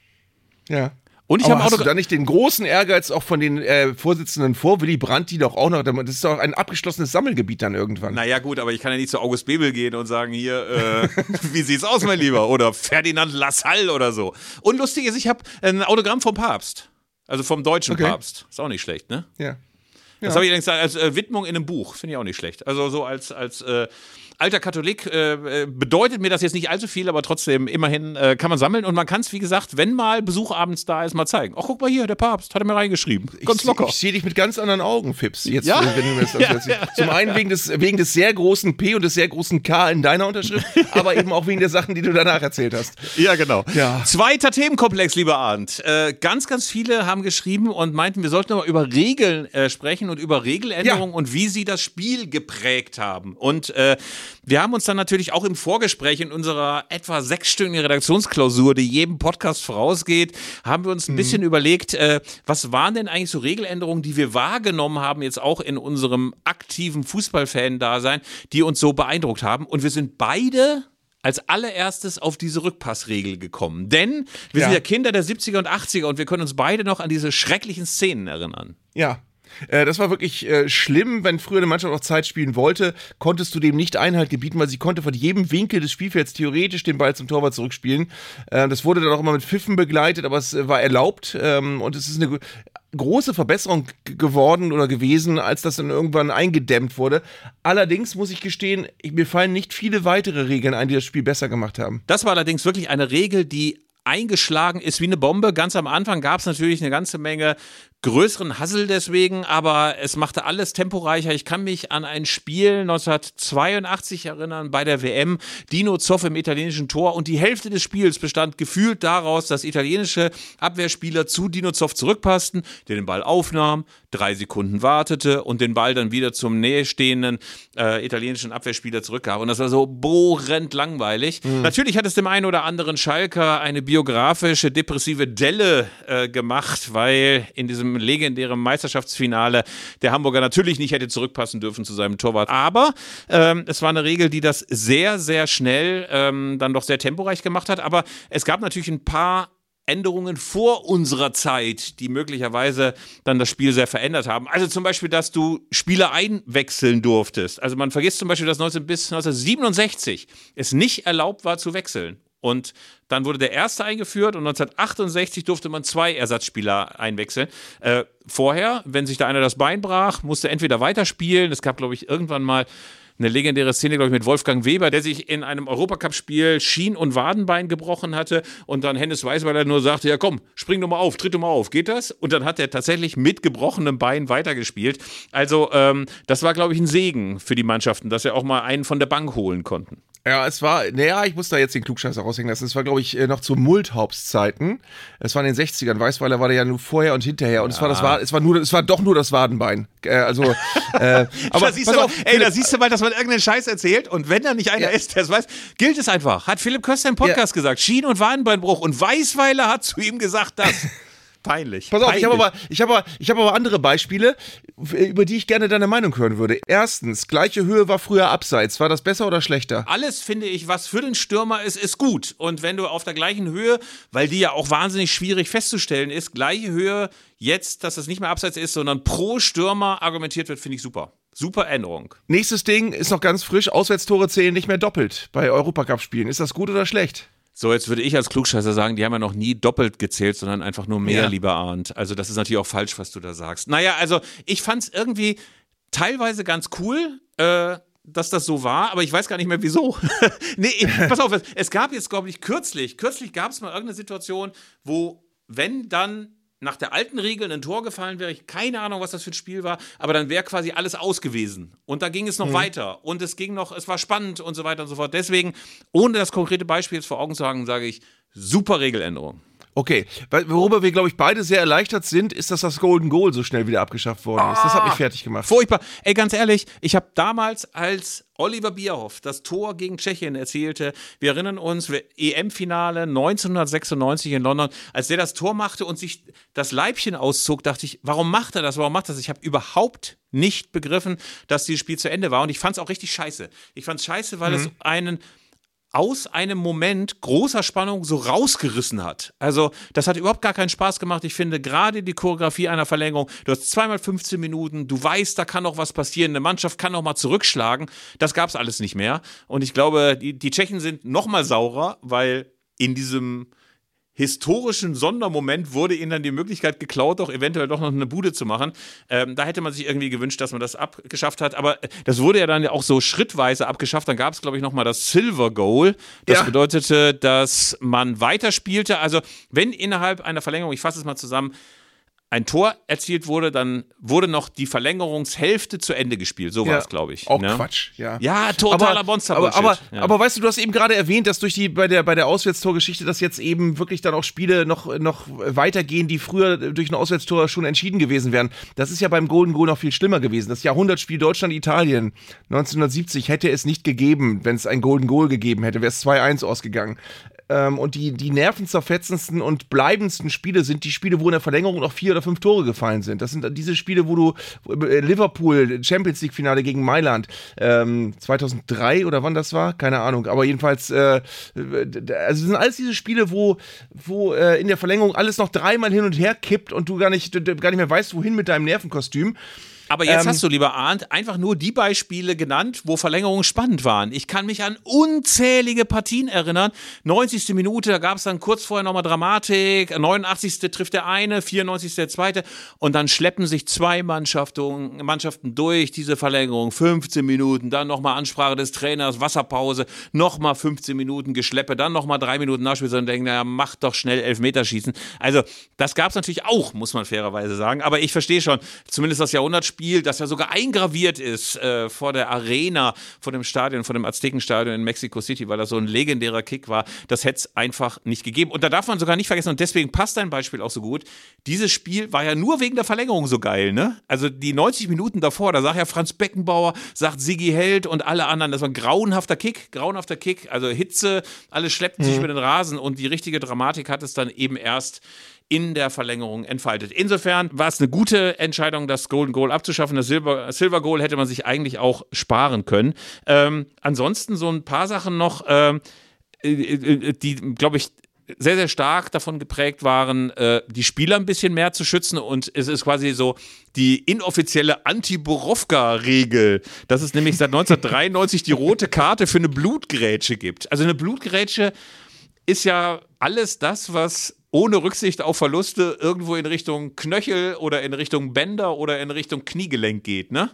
Ja. Und ich habe hast du Autogramm. da nicht den großen Ehrgeiz auch von den äh, Vorsitzenden vor Willy Brandt, die doch auch noch, das ist doch ein abgeschlossenes Sammelgebiet dann irgendwann. Naja, gut, aber ich kann ja nicht zu August Bebel gehen und sagen, hier, äh, (laughs) wie sieht's aus, mein Lieber? Oder Ferdinand Lassalle oder so. Und lustig ist, ich habe ein Autogramm vom Papst. Also vom deutschen Okay. Papst. Ist auch nicht schlecht, ne? Ja. Das habe ich allerdings als äh, Widmung in einem Buch. Finde ich auch nicht schlecht. Also so als, als äh, alter Katholik äh, äh, bedeutet mir das jetzt nicht allzu viel, aber trotzdem immerhin äh, kann man sammeln. Und man kann es, wie gesagt, wenn mal Besuch abends da ist, mal zeigen. Ach, guck mal hier, der Papst hat er mir reingeschrieben. Ganz ich, locker. Ich sehe dich mit ganz anderen Augen, Fips. Jetzt, Ja? wenn du mir das (laughs) Ja, erzählst. Zum einen wegen des, wegen des sehr großen P und des sehr großen K in deiner Unterschrift, (laughs) aber eben auch wegen der Sachen, die du danach erzählt hast. Ja, genau. Ja. Zweiter Themenkomplex, lieber Arndt. Äh, ganz, ganz viele haben geschrieben und meinten, wir sollten mal über Regeln äh, sprechen und über Regeländerungen Ja. und wie sie das Spiel geprägt haben. Und äh, wir haben uns dann natürlich auch im Vorgespräch in unserer etwa sechsstündigen Redaktionsklausur, die jedem Podcast vorausgeht, haben wir uns ein bisschen überlegt, äh, was waren denn eigentlich so Regeländerungen, die wir wahrgenommen haben, jetzt auch in unserem aktiven Fußballfan-Dasein, die uns so beeindruckt haben. Und wir sind beide als allererstes auf diese Rückpassregel gekommen. Denn wir sind Ja. ja Kinder der 70er und 80er und wir können uns beide noch an diese schrecklichen Szenen erinnern. Ja. Äh, Das war wirklich äh, schlimm, wenn früher eine Mannschaft auch Zeit spielen wollte, konntest du dem nicht Einhalt gebieten, weil sie konnte von jedem Winkel des Spielfelds theoretisch den Ball zum Torwart zurückspielen. Äh, Das wurde dann auch immer mit Pfiffen begleitet, aber es äh, war erlaubt ähm, und es ist eine gro- große Verbesserung geworden oder gewesen, als das dann irgendwann eingedämmt wurde. Allerdings muss ich gestehen, ich- mir fallen nicht viele weitere Regeln ein, die das Spiel besser gemacht haben. Das war allerdings wirklich eine Regel, die eingeschlagen ist wie eine Bombe. Ganz am Anfang gab es natürlich eine ganze Menge größeren Hassel deswegen, aber es machte alles temporeicher. Ich kann mich an ein Spiel 1982 erinnern bei der WM, Dino Zoff im italienischen Tor und die Hälfte des Spiels bestand gefühlt daraus, dass italienische Abwehrspieler zu Dino Zoff zurückpassten, der den Ball aufnahm, drei Sekunden wartete und den Ball dann wieder zum nähestehenden äh, italienischen Abwehrspieler zurückgab. Und das war so bohrend langweilig. Natürlich hat es dem einen oder anderen Schalker eine biografische, depressive Delle äh, gemacht, weil in diesem legendären Meisterschaftsfinale der Hamburger natürlich nicht hätte zurückpassen dürfen zu seinem Torwart. Aber ähm, es war eine Regel, die das sehr, sehr schnell ähm, dann doch sehr temporeich gemacht hat. Aber es gab natürlich ein paar Änderungen vor unserer Zeit, die möglicherweise dann das Spiel sehr verändert haben. Also zum Beispiel, dass du Spieler einwechseln durftest. Also man vergisst zum Beispiel, dass 19, bis 1967 es nicht erlaubt war zu wechseln. Und dann wurde der erste eingeführt und 1968 durfte man zwei Ersatzspieler einwechseln. Äh, vorher, wenn sich da einer das Bein brach, musste entweder weiterspielen. Es gab, glaube ich, irgendwann mal eine legendäre Szene, glaube ich, mit Wolfgang Weber, der sich in einem Europacup-Spiel Schien- und Wadenbein gebrochen hatte und dann Hennes Weißweiler nur sagte, ja komm, spring doch mal auf, tritt doch mal auf, geht das? Und dann hat er tatsächlich mit gebrochenem Bein weitergespielt. Also ähm, das war, glaube ich, ein Segen für die Mannschaften, dass sie auch mal einen von der Bank holen konnten. Ja, es war, naja, ich muss da jetzt den Klugscheißer raushängen lassen. Es war, glaube ich, äh, noch zu Multhaupts-Zeiten. Es war in den 60ern. Weißweiler war der ja nur vorher und hinterher. Und es war das war, es war nur, es war doch nur das Wadenbein. Äh, also, äh, (laughs) aber da siehst, du mal, auf, ey, da siehst du mal, dass man irgendeinen Scheiß erzählt und wenn da nicht einer Ja. ist, der es weiß, gilt es einfach. Hat Philipp Köster im Podcast gesagt. Schien- und Wadenbeinbruch und Weißweiler hat zu ihm gesagt, das. (laughs) Peinlich. Pass auf, Peinlich. ich habe aber, ich habe aber, ich habe aber andere Beispiele, über die ich gerne deine Meinung hören würde. Erstens, gleiche Höhe war früher abseits. War das besser oder schlechter? alles finde ich, was für den Stürmer ist, ist gut. Und wenn du auf der gleichen Höhe, weil die ja auch wahnsinnig schwierig festzustellen ist, gleiche Höhe jetzt, dass das nicht mehr abseits ist, sondern pro Stürmer argumentiert wird, finde ich super. Super Änderung. Nächstes Ding ist noch ganz frisch. Auswärtstore zählen nicht mehr doppelt bei Europacup-Spielen. Ist das gut oder schlecht? So, jetzt würde ich als Klugscheißer sagen, die haben ja noch nie doppelt gezählt, sondern einfach nur mehr, Ja. lieber Arndt. Also, das ist natürlich auch falsch, was du da sagst. Naja, also, ich fand es irgendwie teilweise ganz cool, äh, dass das so war, aber ich weiß gar nicht mehr wieso. (laughs) nee, ich, pass auf, es, es gab jetzt, glaube ich, kürzlich, kürzlich gab es mal irgendeine Situation, wo, wenn dann nach der alten Regel ein Tor gefallen wäre, ich keine Ahnung, was das für ein Spiel war, aber dann wäre quasi alles aus gewesen. Und da ging es noch weiter. Und es ging noch, es war spannend und so weiter und so fort. Deswegen, ohne das konkrete Beispiel jetzt vor Augen zu haben, sage ich, super Regeländerung. Okay, worüber wir, glaube ich, beide sehr erleichtert sind, ist, dass das Golden Goal so schnell wieder abgeschafft worden ist. Das hat mich fertig gemacht. Furchtbar. Ey, ganz ehrlich, ich habe damals, als Oliver Bierhoff das Tor gegen Tschechien erzielte, wir erinnern uns, EM-Finale 1996 in London, als der das Tor machte und sich das Leibchen auszog, dachte ich, warum macht er das? Warum macht er das? Ich habe überhaupt nicht begriffen, dass dieses Spiel zu Ende war und ich fand es auch richtig scheiße. Ich fand es scheiße, weil es einen aus einem Moment großer Spannung so rausgerissen hat. Also, das hat überhaupt gar keinen Spaß gemacht. Ich finde gerade die Choreografie einer Verlängerung, du hast zweimal 15 Minuten, du weißt, da kann noch was passieren, eine Mannschaft kann noch mal zurückschlagen. Das gab es alles nicht mehr. Und ich glaube, die, die Tschechen sind noch mal saurer, weil in diesem historischen Sondermoment wurde ihnen dann die Möglichkeit geklaut, auch eventuell doch noch eine Bude zu machen. Ähm, da hätte man sich irgendwie gewünscht, dass man das abgeschafft hat. Aber äh, das wurde ja dann ja auch so schrittweise abgeschafft. Dann gab es, glaube ich, nochmal das Silver Goal. Das Ja. bedeutete, dass man weiterspielte. Also, wenn innerhalb einer Verlängerung, ich fasse es mal zusammen, ein Tor erzielt wurde, dann wurde noch die Verlängerungshälfte zu Ende gespielt. So war es, glaube ich. Auch ne? Quatsch, ja. Ja, totaler Monster aber, aber, ja. aber weißt du, du hast eben gerade erwähnt, dass durch die bei der bei der Auswärtstorgeschichte, dass jetzt eben wirklich dann auch Spiele noch noch weitergehen, die früher durch ein Auswärtstor schon entschieden gewesen wären. Das ist ja beim Golden Goal noch viel schlimmer gewesen. Das Jahrhundertspiel Deutschland Italien 1970 hätte es nicht gegeben, wenn es ein Golden Goal gegeben hätte, wäre es 2-1 ausgegangen. Ähm, und die, die nervenzerfetzendsten und bleibendsten Spiele sind die Spiele, wo in der Verlängerung noch vier oder fünf Tore gefallen sind. Das sind diese Spiele, wo du äh, Liverpool, Champions League Finale gegen Mailand, ähm, 2003 oder wann das war, keine Ahnung. Aber jedenfalls, äh, also sind alles diese Spiele, wo, wo äh, in der Verlängerung alles noch dreimal hin und her kippt und du gar nicht, gar nicht mehr weißt, wohin mit deinem Nervenkostüm. Aber jetzt Ähm, hast du, lieber Arndt, einfach nur die Beispiele genannt, wo Verlängerungen spannend waren. Ich kann mich an unzählige Partien erinnern. 90. Minute, da gab es dann kurz vorher nochmal Dramatik. 89. trifft der eine, 94. der zweite. Und dann schleppen sich zwei Mannschaften, Mannschaften durch diese Verlängerung. 15 Minuten, dann nochmal Ansprache des Trainers, Wasserpause, nochmal 15 Minuten Geschleppe, dann nochmal drei Minuten Nachspiel und denken, naja, mach doch schnell Elfmeterschießen. Also, das gab es natürlich auch, muss man fairerweise sagen. Aber ich verstehe schon, zumindest das Jahrhundertspiel, das ja sogar eingraviert ist äh, vor der Arena, vor dem Stadion, vor dem Aztekenstadion in Mexico City, weil das so ein legendärer Kick war. Das hätte es einfach nicht gegeben. Und da darf man sogar nicht vergessen, und deswegen passt dein Beispiel auch so gut, dieses Spiel war ja nur wegen der Verlängerung so geil, ne? Also die 90 Minuten davor, da sagt ja Franz Beckenbauer, sagt Sigi Held und alle anderen, das war ein grauenhafter Kick, grauenhafter Kick, also Hitze, alle schleppten sich über den Rasen und die richtige Dramatik hat es dann eben erst in der Verlängerung entfaltet. Insofern war es eine gute Entscheidung, das Golden Goal abzuschaffen. Das Silber, Silver Goal hätte man sich eigentlich auch sparen können. Ähm, ansonsten so ein paar Sachen noch, ähm, äh, äh, die, glaube ich, sehr, sehr stark davon geprägt waren, äh, die Spieler ein bisschen mehr zu schützen. Und es ist quasi so die inoffizielle Anti-Borowka-Regel, dass es nämlich seit 1993 die rote Karte für eine Blutgrätsche gibt. Also eine Blutgrätsche ist ja alles das, was ohne Rücksicht auf Verluste irgendwo in Richtung Knöchel oder in Richtung Bänder oder in Richtung Kniegelenk geht, ne?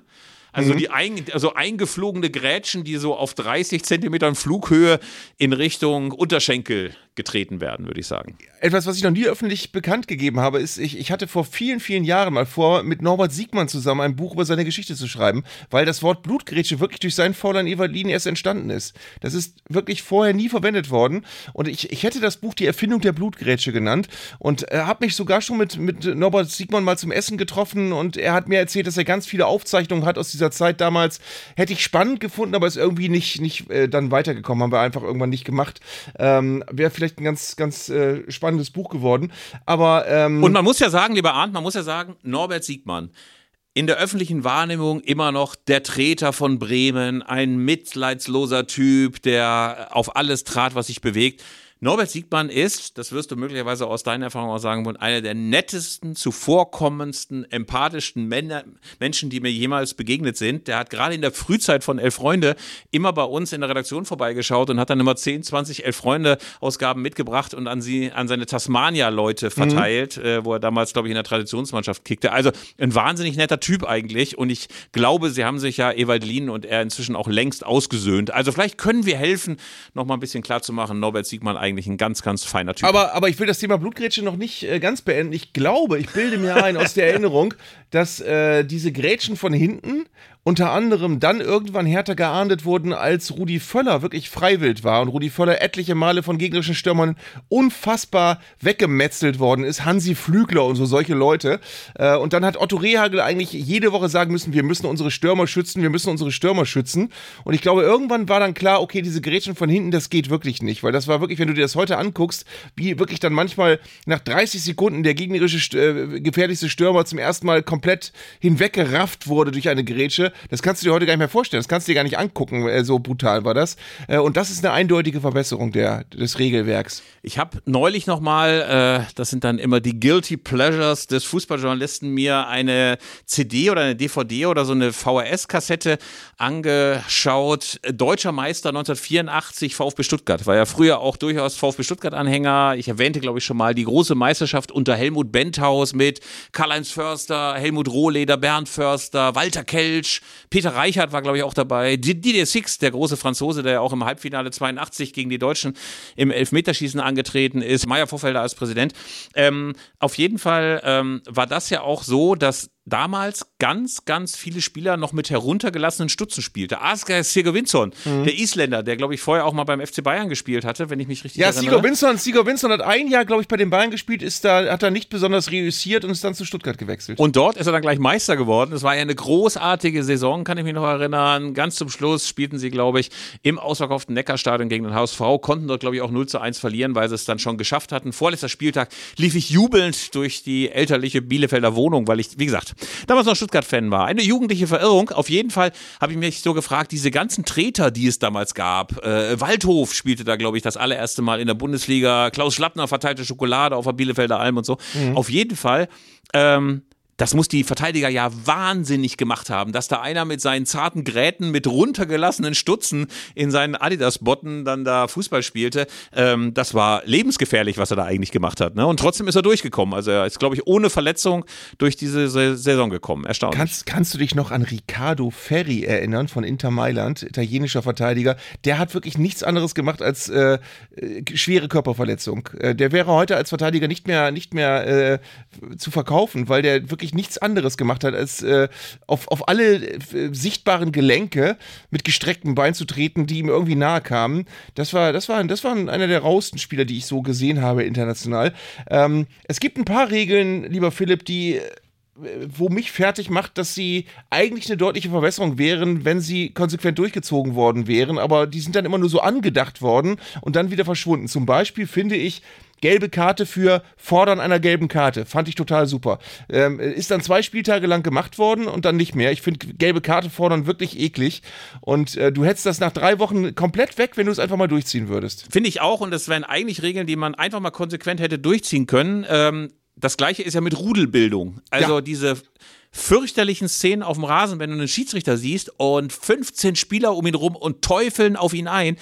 Also die ein, also eingeflogene Grätschen, die so auf 30 Zentimetern Flughöhe in Richtung Unterschenkel getreten werden, würde ich sagen. Etwas, was ich noch nie öffentlich bekannt gegeben habe, ist, ich, ich hatte vor vielen, vielen Jahren mal vor, mit Norbert Siegmann zusammen ein Buch über seine Geschichte zu schreiben, weil das Wort Blutgrätsche wirklich durch seinen Fräulein Evalin erst entstanden ist. Das ist wirklich vorher nie verwendet worden. Und ich, ich hätte das Buch die Erfindung der Blutgrätsche genannt und äh, habe mich sogar schon mit, mit Norbert Siegmann mal zum Essen getroffen und er hat mir erzählt, dass er ganz viele Aufzeichnungen hat aus dieser Zeit damals. Hätte ich spannend gefunden, aber ist irgendwie nicht, nicht äh, dann weitergekommen, haben wir einfach irgendwann nicht gemacht. Ähm, Wäre vielleicht schlecht ein ganz, ganz äh, spannendes Buch geworden. Aber ähm, Und man muss ja sagen, lieber Arndt, man muss ja sagen, Norbert Siegmann, in der öffentlichen Wahrnehmung immer noch der Treter von Bremen, ein mitleidsloser Typ, der auf alles trat, was sich bewegt. Norbert Siegmann ist, das wirst du möglicherweise aus deiner Erfahrung auch sagen wollen, einer der nettesten, zuvorkommendsten, empathischsten Männer, Menschen, die mir jemals begegnet sind. Der hat gerade in der Frühzeit von Elf Freunde immer bei uns in der Redaktion vorbeigeschaut und hat dann immer 10, 20 Elf Freunde Ausgaben mitgebracht und an sie, an seine Tasmania-Leute verteilt, mhm. äh, wo er damals, glaube ich, in der Traditionsmannschaft kickte. Also ein wahnsinnig netter Typ eigentlich und ich glaube, sie haben sich ja Ewald Lien und er inzwischen auch längst ausgesöhnt. Also vielleicht können wir helfen, noch mal ein bisschen klarzumachen, Norbert Siegmann eigentlich eigentlich ein ganz, ganz feiner Typ. Aber, aber ich will das Thema Blutgrätsche noch nicht äh, ganz beenden. Ich glaube, ich bilde mir ein aus der Erinnerung, (laughs) dass äh, diese Grätschen von hinten unter anderem dann irgendwann härter geahndet wurden, als Rudi Völler wirklich freiwillig war und Rudi Völler etliche Male von gegnerischen Stürmern unfassbar weggemetzelt worden ist. Hansi Flügler und so solche Leute. Äh, und dann hat Otto Rehagel eigentlich jede Woche sagen müssen, wir müssen unsere Stürmer schützen, wir müssen unsere Stürmer schützen. Und ich glaube, irgendwann war dann klar, okay, diese Grätschen von hinten, das geht wirklich nicht, weil das war wirklich, wenn du dir das heute anguckst, wie wirklich dann manchmal nach 30 Sekunden der gegnerische äh, gefährlichste Stürmer zum ersten Mal komplett hinweggerafft wurde durch eine Grätsche das kannst du dir heute gar nicht mehr vorstellen. Das kannst du dir gar nicht angucken. Äh, so brutal war das. Äh, und das ist eine eindeutige Verbesserung der, des Regelwerks. Ich habe neulich nochmal, äh, das sind dann immer die Guilty Pleasures des Fußballjournalisten, mir eine CD oder eine DVD oder so eine VHS-Kassette angeschaut. Deutscher Meister 1984 VfB Stuttgart. War ja früher auch durchaus VfB Stuttgart-Anhänger. Ich erwähnte, glaube ich, schon mal die große Meisterschaft unter Helmut Benthaus mit Karl-Heinz Förster, Helmut Rohleder, Bernd Förster, Walter Kelsch, Peter Reichert war, glaube ich, auch dabei. Didier Six, der große Franzose, der ja auch im Halbfinale 82 gegen die Deutschen im Elfmeterschießen angetreten ist. Meier Vorfelder als Präsident. Ähm, auf jeden Fall ähm, war das ja auch so, dass damals ganz, ganz viele Spieler noch mit heruntergelassenen Stutzen spielte. Asger Sigurvinsson, mhm. der Isländer, der, glaube ich, vorher auch mal beim FC Bayern gespielt hatte, wenn ich mich richtig ja, erinnere. Ja, Sigurvinsson, Sigurvinsson hat ein Jahr, glaube ich, bei den Bayern gespielt, ist da, hat da nicht besonders reüssiert und ist dann zu Stuttgart gewechselt. Und dort ist er dann gleich Meister geworden. Es war ja eine großartige Saison, kann ich mich noch erinnern. Ganz zum Schluss spielten sie, glaube ich, im ausverkauften Neckarstadion gegen den HSV, konnten dort, glaube ich, auch 0 zu 1 verlieren, weil sie es dann schon geschafft hatten. Vorletzter Spieltag lief ich jubelnd durch die elterliche Bielefelder Wohnung, weil ich, wie gesagt, damals noch Stuttgart-Fan war. Eine jugendliche Verirrung. Auf jeden Fall habe ich mich so gefragt, diese ganzen Treter, die es damals gab. Äh, Waldhof spielte da, glaube ich, das allererste Mal in der Bundesliga. Klaus Schlappner verteilte Schokolade auf der Bielefelder Alm und so. Mhm. Auf jeden Fall. Ähm, das muss die Verteidiger ja wahnsinnig gemacht haben, dass da einer mit seinen zarten Gräten, mit runtergelassenen Stutzen in seinen Adidas-Botten dann da Fußball spielte. Ähm, das war lebensgefährlich, was er da eigentlich gemacht hat. Ne? Und trotzdem ist er durchgekommen. Also er ist, glaube ich, ohne Verletzung durch diese Saison gekommen. Erstaunlich. Kannst, kannst du dich noch an Riccardo Ferri erinnern von Inter Mailand, italienischer Verteidiger? Der hat wirklich nichts anderes gemacht als äh, schwere Körperverletzung. Äh, der wäre heute als Verteidiger nicht mehr, nicht mehr äh, zu verkaufen, weil der wirklich wirklich nichts anderes gemacht hat, als äh, auf, auf alle äh, sichtbaren Gelenke mit gestrecktem Bein zu treten, die ihm irgendwie nahe kamen. Das war, das war, das war einer der rausten Spieler, die ich so gesehen habe international. Ähm, es gibt ein paar Regeln, lieber Philipp, die äh, wo mich fertig macht, dass sie eigentlich eine deutliche Verbesserung wären, wenn sie konsequent durchgezogen worden wären, aber die sind dann immer nur so angedacht worden und dann wieder verschwunden. Zum Beispiel finde ich, gelbe Karte für Fordern einer gelben Karte. Fand ich total super. Ähm, ist dann zwei Spieltage lang gemacht worden und dann nicht mehr. Ich finde gelbe Karte fordern wirklich eklig. Und äh, du hättest das nach drei Wochen komplett weg, wenn du es einfach mal durchziehen würdest. Finde ich auch. Und das wären eigentlich Regeln, die man einfach mal konsequent hätte durchziehen können. Ähm, das gleiche ist ja mit Rudelbildung. Also ja. diese fürchterlichen Szenen auf dem Rasen, wenn du einen Schiedsrichter siehst und 15 Spieler um ihn rum und teufeln auf ihn ein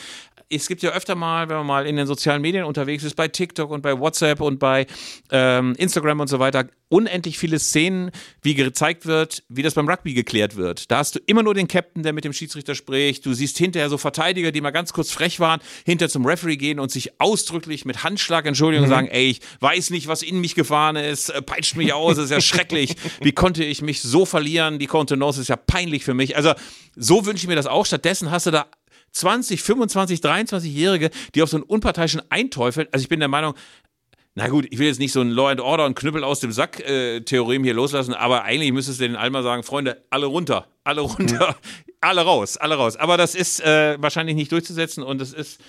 es gibt ja öfter mal, wenn man mal in den sozialen Medien unterwegs ist, bei TikTok und bei WhatsApp und bei ähm, Instagram und so weiter, unendlich viele Szenen, wie gezeigt wird, wie das beim Rugby geklärt wird. Da hast du immer nur den Captain, der mit dem Schiedsrichter spricht. Du siehst hinterher so Verteidiger, die mal ganz kurz frech waren, hinter zum Referee gehen und sich ausdrücklich mit Handschlag Entschuldigung mhm. sagen, ey, ich weiß nicht, was in mich gefahren ist, äh, peitscht mich aus, ist ja schrecklich. (laughs) Wie konnte ich mich so verlieren? Die Kontenance ist ja peinlich für mich. Also so wünsche ich mir das auch. Stattdessen hast du da 20, 25, 23-Jährige, die auf so einen unparteiischen einteufeln. Also ich bin der Meinung, na gut, ich will jetzt nicht so ein Law and Order und Knüppel aus dem Sack äh, Theorem hier loslassen, aber eigentlich müsstest du den Alma sagen, Freunde, alle runter, alle runter, mhm. (laughs) alle raus, alle raus. Aber das ist äh, wahrscheinlich nicht durchzusetzen und es ist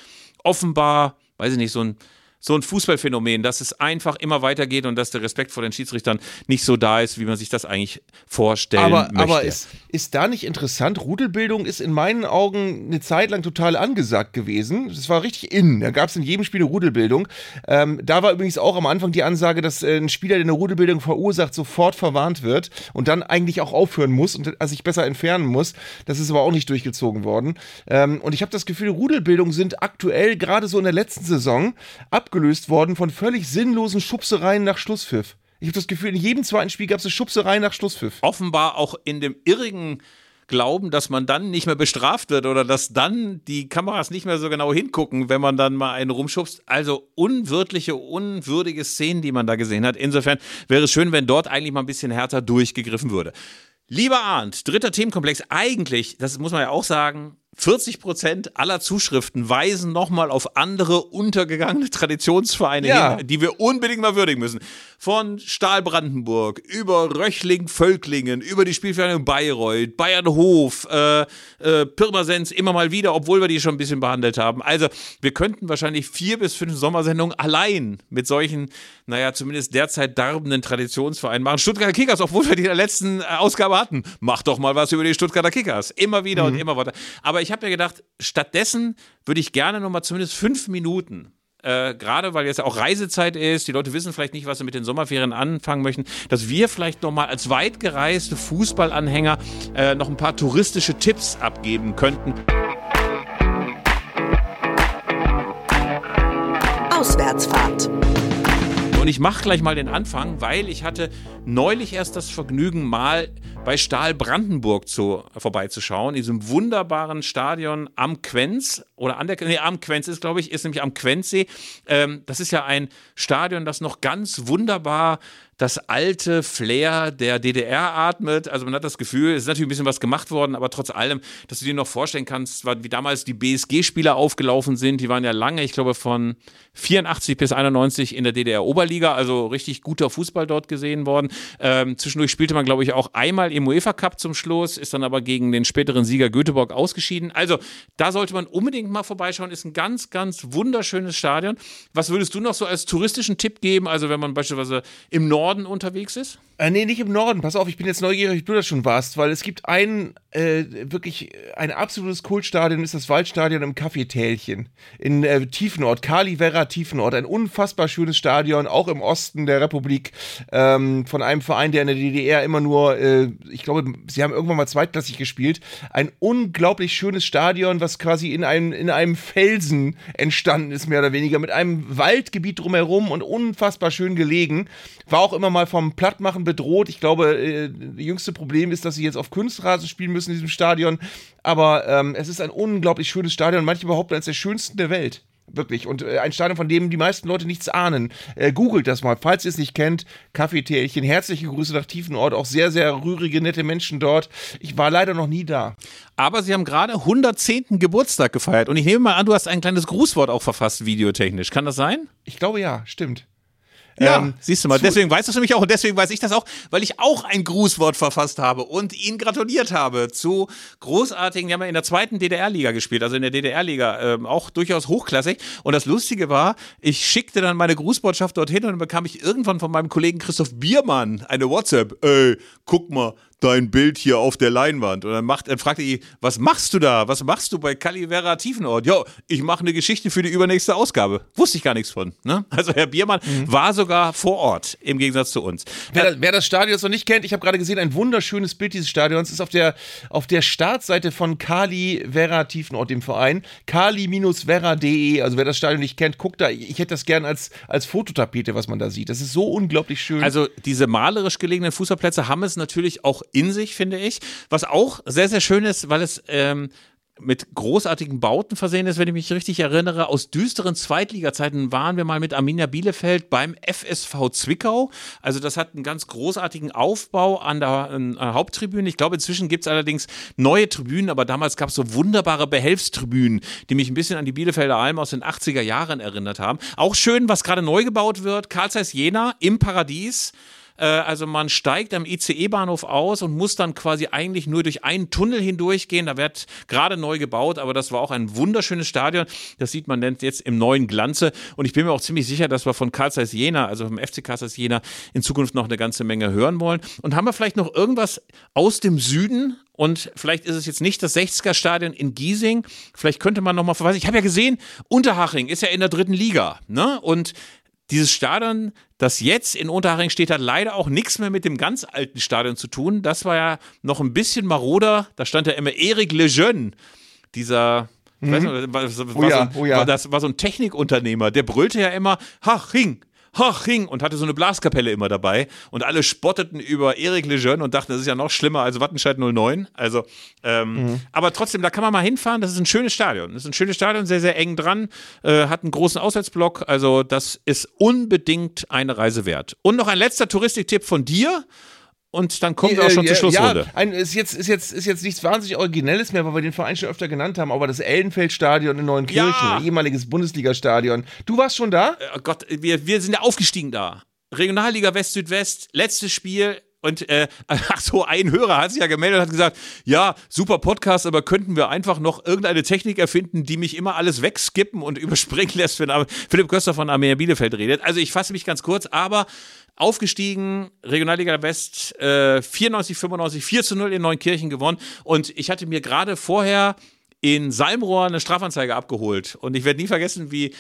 offenbar, weiß ich nicht, so ein so ein Fußballphänomen, dass es einfach immer weitergeht und dass der Respekt vor den Schiedsrichtern nicht so da ist, wie man sich das eigentlich vorstellen aber, möchte. Aber ist, ist da nicht interessant? Rudelbildung ist in meinen Augen eine Zeit lang total angesagt gewesen. Das war richtig in. Da gab es in jedem Spiel eine Rudelbildung. Ähm, da war übrigens auch am Anfang die Ansage, dass äh, ein Spieler, der eine Rudelbildung verursacht, sofort verwarnt wird und dann eigentlich auch aufhören muss und äh, sich besser entfernen muss. Das ist aber auch nicht durchgezogen worden. Ähm, und ich habe das Gefühl, Rudelbildungen sind aktuell gerade so in der letzten Saison ab abgelöst worden von völlig sinnlosen Schubsereien nach Schlusspfiff. Ich habe das Gefühl, in jedem zweiten Spiel gab es eine Schubserei nach Schlusspfiff. Offenbar auch in dem irrigen Glauben, dass man dann nicht mehr bestraft wird oder dass dann die Kameras nicht mehr so genau hingucken, wenn man dann mal einen rumschubst. Also unwirtliche, unwürdige Szenen, die man da gesehen hat. Insofern wäre es schön, wenn dort eigentlich mal ein bisschen härter durchgegriffen würde. Lieber Arndt, dritter Themenkomplex. Eigentlich, das muss man ja auch sagen, 40 Prozent aller Zuschriften weisen nochmal auf andere untergegangene Traditionsvereine ja. hin, die wir unbedingt mal würdigen müssen. Von Stahl Brandenburg über Röchling-Völklingen, über die Spielvereinigung Bayreuth, Bayernhof, äh, äh, Pirmasens immer mal wieder, obwohl wir die schon ein bisschen behandelt haben. Also wir könnten wahrscheinlich vier bis fünf Sommersendungen allein mit solchen, naja, zumindest derzeit darbenden Traditionsvereinen machen. Stuttgarter Kickers, obwohl wir die in der letzten äh, Ausgabe hatten. Mach doch mal was über die Stuttgarter Kickers. Immer wieder mhm. und immer weiter. Aber ich habe mir gedacht, stattdessen würde ich gerne noch mal zumindest fünf Minuten äh, gerade weil jetzt auch Reisezeit ist, die Leute wissen vielleicht nicht, was sie mit den Sommerferien anfangen möchten, dass wir vielleicht nochmal als weit gereiste Fußballanhänger äh, noch ein paar touristische Tipps abgeben könnten. Auswärtsfahrt. Und ich mache gleich mal den Anfang, weil ich hatte neulich erst das Vergnügen, mal bei Stahl Brandenburg zu, vorbeizuschauen, in diesem wunderbaren Stadion am Quenz oder an der, nee, am Quenz ist, glaube ich, ist nämlich am Quenzsee. Ähm, das ist ja ein Stadion, das noch ganz wunderbar das alte Flair der DDR atmet. Also man hat das Gefühl, es ist natürlich ein bisschen was gemacht worden, aber trotz allem, dass du dir noch vorstellen kannst, wie damals die BSG-Spieler aufgelaufen sind. Die waren ja lange, ich glaube, von 84 bis 91 in der DDR-Oberliga, also richtig guter Fußball dort gesehen worden. Ähm, zwischendurch spielte man, glaube ich, auch einmal im UEFA Cup zum Schluss, ist dann aber gegen den späteren Sieger Göteborg ausgeschieden. Also da sollte man unbedingt mal vorbeischauen. Ist ein ganz, ganz wunderschönes Stadion. Was würdest du noch so als touristischen Tipp geben? Also wenn man beispielsweise im Norden unterwegs ist? Äh, nee, nicht im Norden. Pass auf, ich bin jetzt neugierig, ob du das schon warst, weil es gibt ein äh, wirklich ein absolutes Kultstadion, ist das Waldstadion im Kaffeetälchen in äh, Tiefenort, Vera Tiefenort. Ein unfassbar schönes Stadion, auch im Osten der Republik, ähm, von einem Verein, der in der DDR immer nur, äh, ich glaube, sie haben irgendwann mal zweitklassig gespielt. Ein unglaublich schönes Stadion, was quasi in einem, in einem Felsen entstanden ist, mehr oder weniger, mit einem Waldgebiet drumherum und unfassbar schön gelegen. War auch immer mal vom Plattmachen Jahren bedroht. Ich glaube, äh, das jüngste Problem ist, dass sie jetzt auf Kunstrasen spielen müssen in diesem Stadion. Aber ähm, es ist ein unglaublich schönes Stadion. Manche behaupten, eines der schönsten der Welt. Wirklich. Und äh, ein Stadion, von dem die meisten Leute nichts ahnen. Äh, googelt das mal, falls ihr es nicht kennt. Kaffeetälchen. Herzliche Grüße nach Tiefenort. Auch sehr, sehr rührige, nette Menschen dort. Ich war leider noch nie da. Aber sie haben gerade 110. Geburtstag gefeiert. Und ich nehme mal an, du hast ein kleines Grußwort auch verfasst, videotechnisch. Kann das sein? Ich glaube ja, stimmt. Ja, ähm, siehst du mal, deswegen weißt du es nämlich auch und deswegen weiß ich das auch, weil ich auch ein Grußwort verfasst habe und ihn gratuliert habe zu großartigen, die haben ja in der zweiten DDR-Liga gespielt, also in der DDR-Liga, ähm, auch durchaus hochklassig. Und das Lustige war, ich schickte dann meine Grußbotschaft dorthin und dann bekam ich irgendwann von meinem Kollegen Christoph Biermann eine WhatsApp. Ey, guck mal, dein Bild hier auf der Leinwand. Und dann, macht, dann fragte ich, was machst du da? Was machst du bei Calivera Tiefenort? Ja, ich mache eine Geschichte für die übernächste Ausgabe. Wusste ich gar nichts von. Ne? Also Herr Biermann mhm. war sogar vor Ort, im Gegensatz zu uns. Wer, wer das Stadion noch nicht kennt, ich habe gerade gesehen, ein wunderschönes Bild dieses Stadions ist auf der, auf der Startseite von Kali Vera Tiefenort, dem Verein. Kali-vera.de. Also wer das Stadion nicht kennt, guckt da. Ich hätte das gern als, als Fototapete, was man da sieht. Das ist so unglaublich schön. Also diese malerisch gelegenen Fußballplätze haben es natürlich auch in sich, finde ich. Was auch sehr, sehr schön ist, weil es ähm, mit großartigen Bauten versehen ist, wenn ich mich richtig erinnere. Aus düsteren Zweitliga-Zeiten waren wir mal mit Arminia Bielefeld beim FSV Zwickau. Also das hat einen ganz großartigen Aufbau an der äh, Haupttribüne. Ich glaube, inzwischen gibt es allerdings neue Tribünen, aber damals gab es so wunderbare Behelfstribünen, die mich ein bisschen an die Bielefelder Alm aus den 80er Jahren erinnert haben. Auch schön, was gerade neu gebaut wird. Karl Jena im Paradies. Äh, also man steigt am ICE-Bahnhof aus und muss dann quasi eigentlich nur durch einen Tunnel hindurchgehen. Da wird gerade neu gebaut, aber das war auch ein wunderschönes Stadion. Das sieht man jetzt im neuen Glanze. Und ich bin mir auch ziemlich sicher, dass wir von Karl Zeiss Jena, also vom FC Karl Zeiss Jena, in Zukunft noch eine ganze Menge hören wollen. Und haben wir vielleicht noch irgendwas aus dem Süden? Und vielleicht ist es jetzt nicht das 60er-Stadion in Giesing. Vielleicht könnte man noch mal verweisen. Ich habe ja gesehen, Unterhaching ist ja in der dritten Liga. Ne? Und dieses Stadion, das jetzt in Unterhaching steht, hat leider auch nichts mehr mit dem ganz alten Stadion zu tun. Das war ja noch ein bisschen maroder. Da stand ja immer Eric Lejeune, dieser ich weiß nicht, war, war, Oh ja, so, oh ja. war, das war so ein Technikunternehmer, der brüllte ja immer Haching, Haching und hatte so eine Blaskapelle immer dabei und alle spotteten über Eric Lejeune und dachten, das ist ja noch schlimmer als Wattenscheid 09. Also, ähm, Mhm. aber trotzdem, da kann man mal hinfahren. Das ist ein schönes Stadion. Das ist ein schönes Stadion, sehr, sehr eng dran, äh, hat einen großen Auswärtsblock. Also, das ist unbedingt eine Reise wert. Und noch ein letzter Touristiktipp von dir. Und dann kommen wir auch schon zur Schlussrunde. Ja, ein, ist, jetzt, ist, jetzt, ist jetzt nichts wahnsinnig Originelles mehr, weil wir den Verein schon öfter genannt haben, aber das Ellenfeldstadion in Neuenkirchen, Ja. ehemaliges Bundesligastadion. Du warst schon da? oh Gott, wir, wir sind ja aufgestiegen da. Regionalliga West Südwest, letztes Spiel. Und äh, (laughs) ach so, ein Hörer hat sich ja gemeldet und hat gesagt, ja, super Podcast, aber könnten wir einfach noch irgendeine Technik erfinden, die mich immer alles wegskippen und (laughs) überspringen lässt, wenn Philipp Köster von Arminia Bielefeld redet. Also ich fasse mich ganz kurz, aber aufgestiegen, Regionalliga West, äh, 94, 95, 4 zu 0 in Neunkirchen gewonnen. Und ich hatte mir gerade vorher in Salmrohr eine Strafanzeige abgeholt. Und ich werde nie vergessen, wie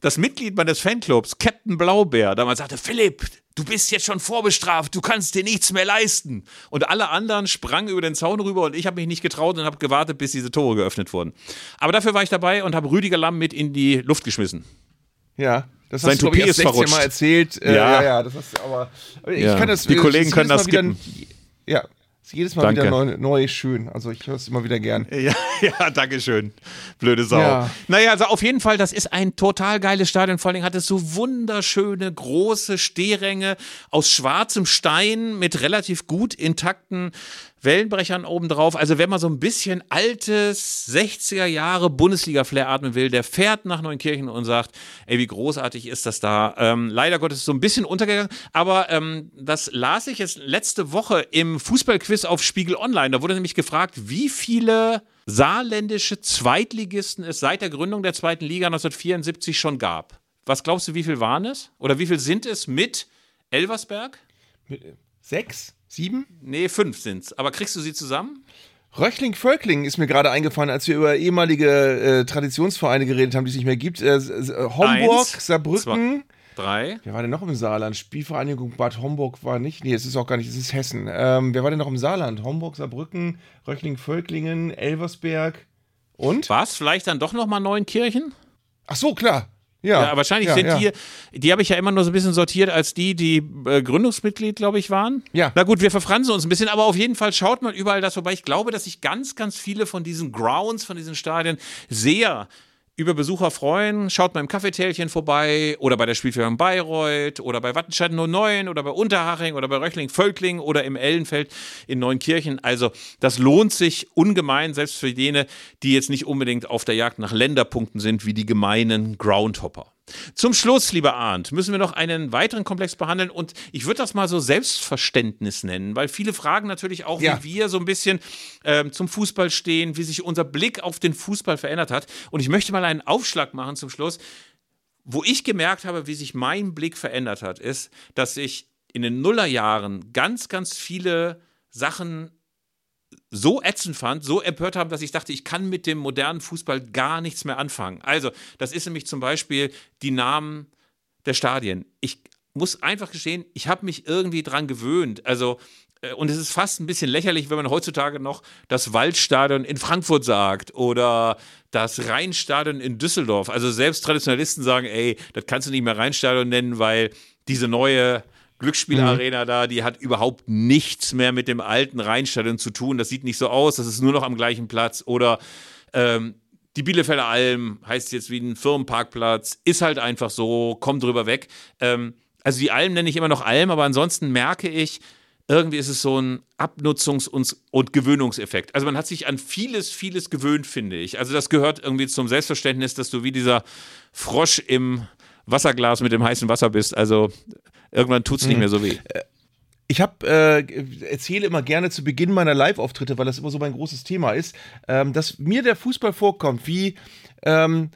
das Mitglied meines Fanclubs, Captain Blaubeer, damals sagte, Philipp, du bist jetzt schon vorbestraft, du kannst dir nichts mehr leisten. Und alle anderen sprangen über den Zaun rüber und ich habe mich nicht getraut und habe gewartet, bis diese Tore geöffnet wurden. Aber dafür war ich dabei und habe Rüdiger Lamm mit in die Luft geschmissen. Ja. Das Sein hast du, glaub ich, Toupet ist 16 verrutscht. Mal erzählt. Äh, Ja. ja. ja, das du aber. ich Ja. kann das, Die äh, Kollegen ist können das Mal wieder, Ja, ist jedes Mal Danke. wieder neu, neu schön. Also ich höre es immer wieder gern. Ja, (laughs) ja, danke schön. Blöde Sau. Ja. Naja, also auf jeden Fall, das ist ein total geiles Stadion. Vor allem hat es so wunderschöne, große Stehränge aus schwarzem Stein mit relativ gut intakten Wellenbrechern obendrauf. Also wenn man so ein bisschen altes 60er Jahre Bundesliga-Flair atmen will, der fährt nach Neunkirchen und sagt, ey, wie großartig ist das da. Ähm, leider Gottes ist so ein bisschen untergegangen, aber ähm, das las ich jetzt letzte Woche im Fußballquiz auf Spiegel Online. Da wurde nämlich gefragt, wie viele saarländische Zweitligisten es seit der Gründung der zweiten Liga 1974 schon gab. Was glaubst du, wie viel waren es? Oder wie viel sind es mit Elversberg? Sechs? Sieben? Nee, fünf sind's. Aber kriegst du sie zusammen? Röchling-Völkling ist mir gerade eingefallen, als wir über ehemalige äh, Traditionsvereine geredet haben, die es nicht mehr gibt. Äh, Homburg, Eins, Saarbrücken. Drei. Wer war denn noch im Saarland? Spielvereinigung Bad Homburg war nicht. Nee, es ist auch gar nicht, es ist Hessen. Ähm, wer war denn noch im Saarland? Homburg, Saarbrücken, Röchling-Völklingen, Elversberg und? Was? Vielleicht dann doch nochmal Neunkirchen? Ach so, klar. Ja, Ja, wahrscheinlich ja, sind ja. die, die habe ich ja immer nur so ein bisschen sortiert als die, die äh, Gründungsmitglied, glaube ich, waren. Ja. Na gut, wir verfransen uns ein bisschen, aber auf jeden Fall schaut mal überall das vorbei. Ich glaube, dass sich ganz, ganz viele von diesen Grounds, von diesen Stadien sehr über Besucher freuen. Schaut mal im Kaffeetälchen vorbei oder bei der Spielvereinigung Bayreuth oder bei Wattenscheid 09 oder bei Unterhaching oder bei Röchling-Völkling oder im Ellenfeld in Neunkirchen. Also das lohnt sich ungemein, selbst für jene, die jetzt nicht unbedingt auf der Jagd nach Länderpunkten sind, wie die gemeinen Groundhopper. Zum Schluss, lieber Arndt, müssen wir noch einen weiteren Komplex behandeln und ich würde das mal so Selbstverständnis nennen, weil viele fragen natürlich auch, Ja. wie wir so ein bisschen ähm, zum Fußball stehen, wie sich unser Blick auf den Fußball verändert hat. Und ich möchte mal einen Aufschlag machen zum Schluss. Wo ich gemerkt habe, wie sich mein Blick verändert hat, ist, dass ich in den Nullerjahren ganz, ganz viele Sachen so ätzend fand, so empört haben, dass ich dachte, ich kann mit dem modernen Fußball gar nichts mehr anfangen. Also, das ist nämlich zum Beispiel die Namen der Stadien. Ich muss einfach gestehen, ich habe mich irgendwie dran gewöhnt. Also, äh, und es ist fast ein bisschen lächerlich, wenn man heutzutage noch das Waldstadion in Frankfurt sagt oder das Rheinstadion in Düsseldorf. Also selbst Traditionalisten sagen, ey, das kannst du nicht mehr Rheinstadion nennen, weil diese neue Glücksspielarena da, die hat überhaupt nichts mehr mit dem alten Rheinstadion zu tun. Das sieht nicht so aus, das ist nur noch am gleichen Platz. Oder ähm, die Bielefelder Alm heißt jetzt wie ein Firmenparkplatz, ist halt einfach so, komm drüber weg. Ähm, also die Alm nenne ich immer noch Alm, aber ansonsten merke ich, irgendwie ist es so ein Abnutzungs- und Gewöhnungseffekt. Also man hat sich an vieles, vieles gewöhnt, finde ich. Also das gehört irgendwie zum Selbstverständnis, dass du wie dieser Frosch im Wasserglas mit dem heißen Wasser bist. Also irgendwann tut es nicht mehr so weh. Ich habe äh, erzähle immer gerne zu Beginn meiner Live-Auftritte, weil das immer so mein großes Thema ist, ähm, dass mir der Fußball vorkommt wie ähm,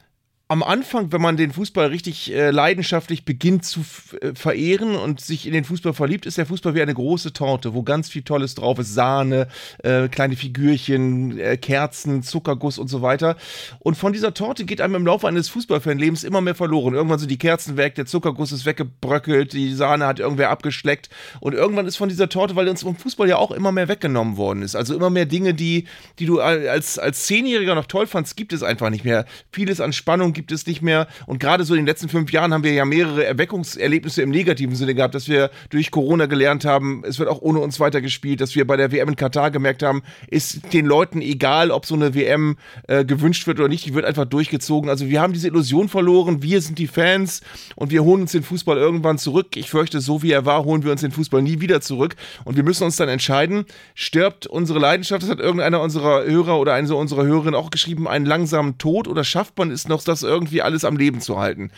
am Anfang, wenn man den Fußball richtig äh, leidenschaftlich beginnt zu äh, verehren und sich in den Fußball verliebt, ist der Fußball wie eine große Torte, wo ganz viel Tolles drauf ist. Sahne, äh, kleine Figürchen, äh, Kerzen, Zuckerguss und so weiter. Und von dieser Torte geht einem im Laufe eines Fußballfanlebens immer mehr verloren. Irgendwann sind die Kerzen weg, der Zuckerguss ist weggebröckelt, die Sahne hat irgendwer abgeschleckt. Und irgendwann ist von dieser Torte, weil uns vom Fußball ja auch immer mehr weggenommen worden ist. Also immer mehr Dinge, die, die du als, als Zehnjähriger noch toll fandst, gibt es einfach nicht mehr. Vieles an Spannung gibt es nicht mehr. Und gerade so in den letzten fünf Jahren haben wir ja mehrere Erweckungserlebnisse im negativen Sinne gehabt, dass wir durch Corona gelernt haben, es wird auch ohne uns weitergespielt, dass wir bei der WM in Katar gemerkt haben, ist den Leuten egal, ob so eine WM äh, gewünscht wird oder nicht, die wird einfach durchgezogen. Also wir haben diese Illusion verloren, wir sind die Fans und wir holen uns den Fußball irgendwann zurück. Ich fürchte, so wie er war, holen wir uns den Fußball nie wieder zurück. Und wir müssen uns dann entscheiden, stirbt unsere Leidenschaft, das hat irgendeiner unserer Hörer oder eine unserer Hörerinnen auch geschrieben, einen langsamen Tod oder schafft man es noch, das irgendwie alles am Leben zu halten.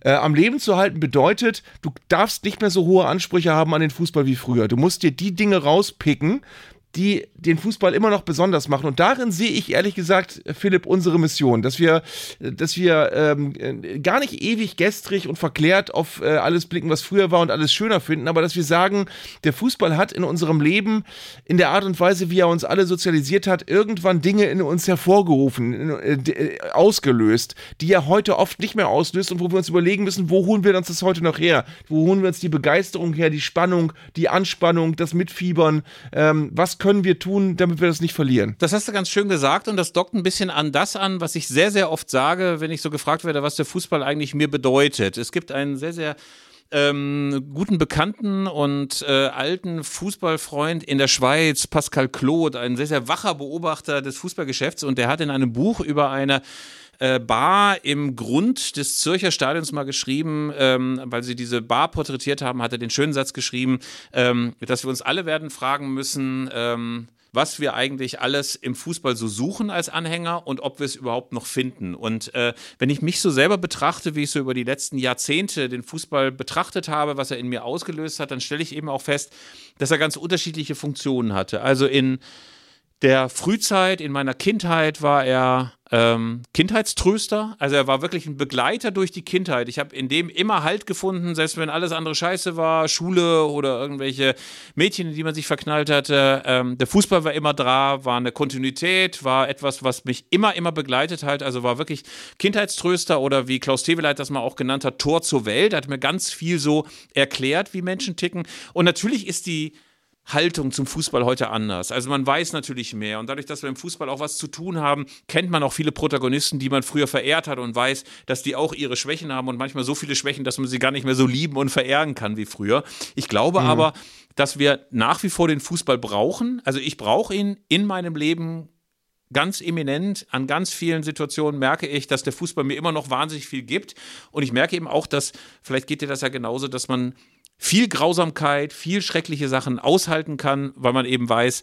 Äh, am Leben zu halten bedeutet, du darfst nicht mehr so hohe Ansprüche haben an den Fußball wie früher. Du musst dir die Dinge rauspicken, die den Fußball immer noch besonders machen. Und darin sehe ich ehrlich gesagt, Philipp, unsere Mission, dass wir, dass wir ähm, gar nicht ewig gestrig und verklärt auf äh, alles blicken, was früher war und alles schöner finden, aber dass wir sagen, der Fußball hat in unserem Leben, in der Art und Weise, wie er uns alle sozialisiert hat, irgendwann Dinge in uns hervorgerufen, äh, äh, ausgelöst, die er heute oft nicht mehr auslöst und wo wir uns überlegen müssen, wo holen wir uns das heute noch her? Wo holen wir uns die Begeisterung her, die Spannung, die Anspannung, das Mitfiebern? Ähm, was können wir tun, damit wir das nicht verlieren? Das hast du ganz schön gesagt und das dockt ein bisschen an das an, was ich sehr, sehr oft sage, wenn ich so gefragt werde, was der Fußball eigentlich mir bedeutet. Es gibt einen sehr, sehr ähm, guten Bekannten und äh, alten Fußballfreund in der Schweiz, Pascal Claude, ein sehr, sehr wacher Beobachter des Fußballgeschäfts und der hat in einem Buch über eine äh, Bar im Grund des Zürcher Stadions mal geschrieben, ähm, weil sie diese Bar porträtiert haben, hat er den schönen Satz geschrieben, ähm, dass wir uns alle werden fragen müssen, ähm, was wir eigentlich alles im Fußball so suchen als Anhänger und ob wir es überhaupt noch finden. Und äh, wenn ich mich so selber betrachte, wie ich so über die letzten Jahrzehnte den Fußball betrachtet habe, was er in mir ausgelöst hat, dann stelle ich eben auch fest, dass er ganz unterschiedliche Funktionen hatte. Also in der Frühzeit, in meiner Kindheit war er ähm, Kindheitströster. Also er war wirklich ein Begleiter durch die Kindheit. Ich habe in dem immer Halt gefunden, selbst wenn alles andere scheiße war, Schule oder irgendwelche Mädchen, in die man sich verknallt hatte. Ähm, der Fußball war immer da, war eine Kontinuität, war etwas, was mich immer, immer begleitet hat. Also war wirklich Kindheitströster oder wie Klaus Teweleit das mal auch genannt hat, Tor zur Welt. Er hat mir ganz viel so erklärt, wie Menschen ticken. Und natürlich ist die Haltung zum Fußball heute anders. Also man weiß natürlich mehr und dadurch, dass wir im Fußball auch was zu tun haben, kennt man auch viele Protagonisten, die man früher verehrt hat und weiß, dass die auch ihre Schwächen haben und manchmal so viele Schwächen, dass man sie gar nicht mehr so lieben und verehren kann wie früher. Ich glaube mhm. aber, dass wir nach wie vor den Fußball brauchen. Also ich brauche ihn in meinem Leben ganz eminent. An ganz vielen Situationen merke ich, dass der Fußball mir immer noch wahnsinnig viel gibt. Und ich merke eben auch, dass, vielleicht geht dir das ja genauso, dass man viel Grausamkeit, viel schreckliche Sachen aushalten kann, weil man eben weiß,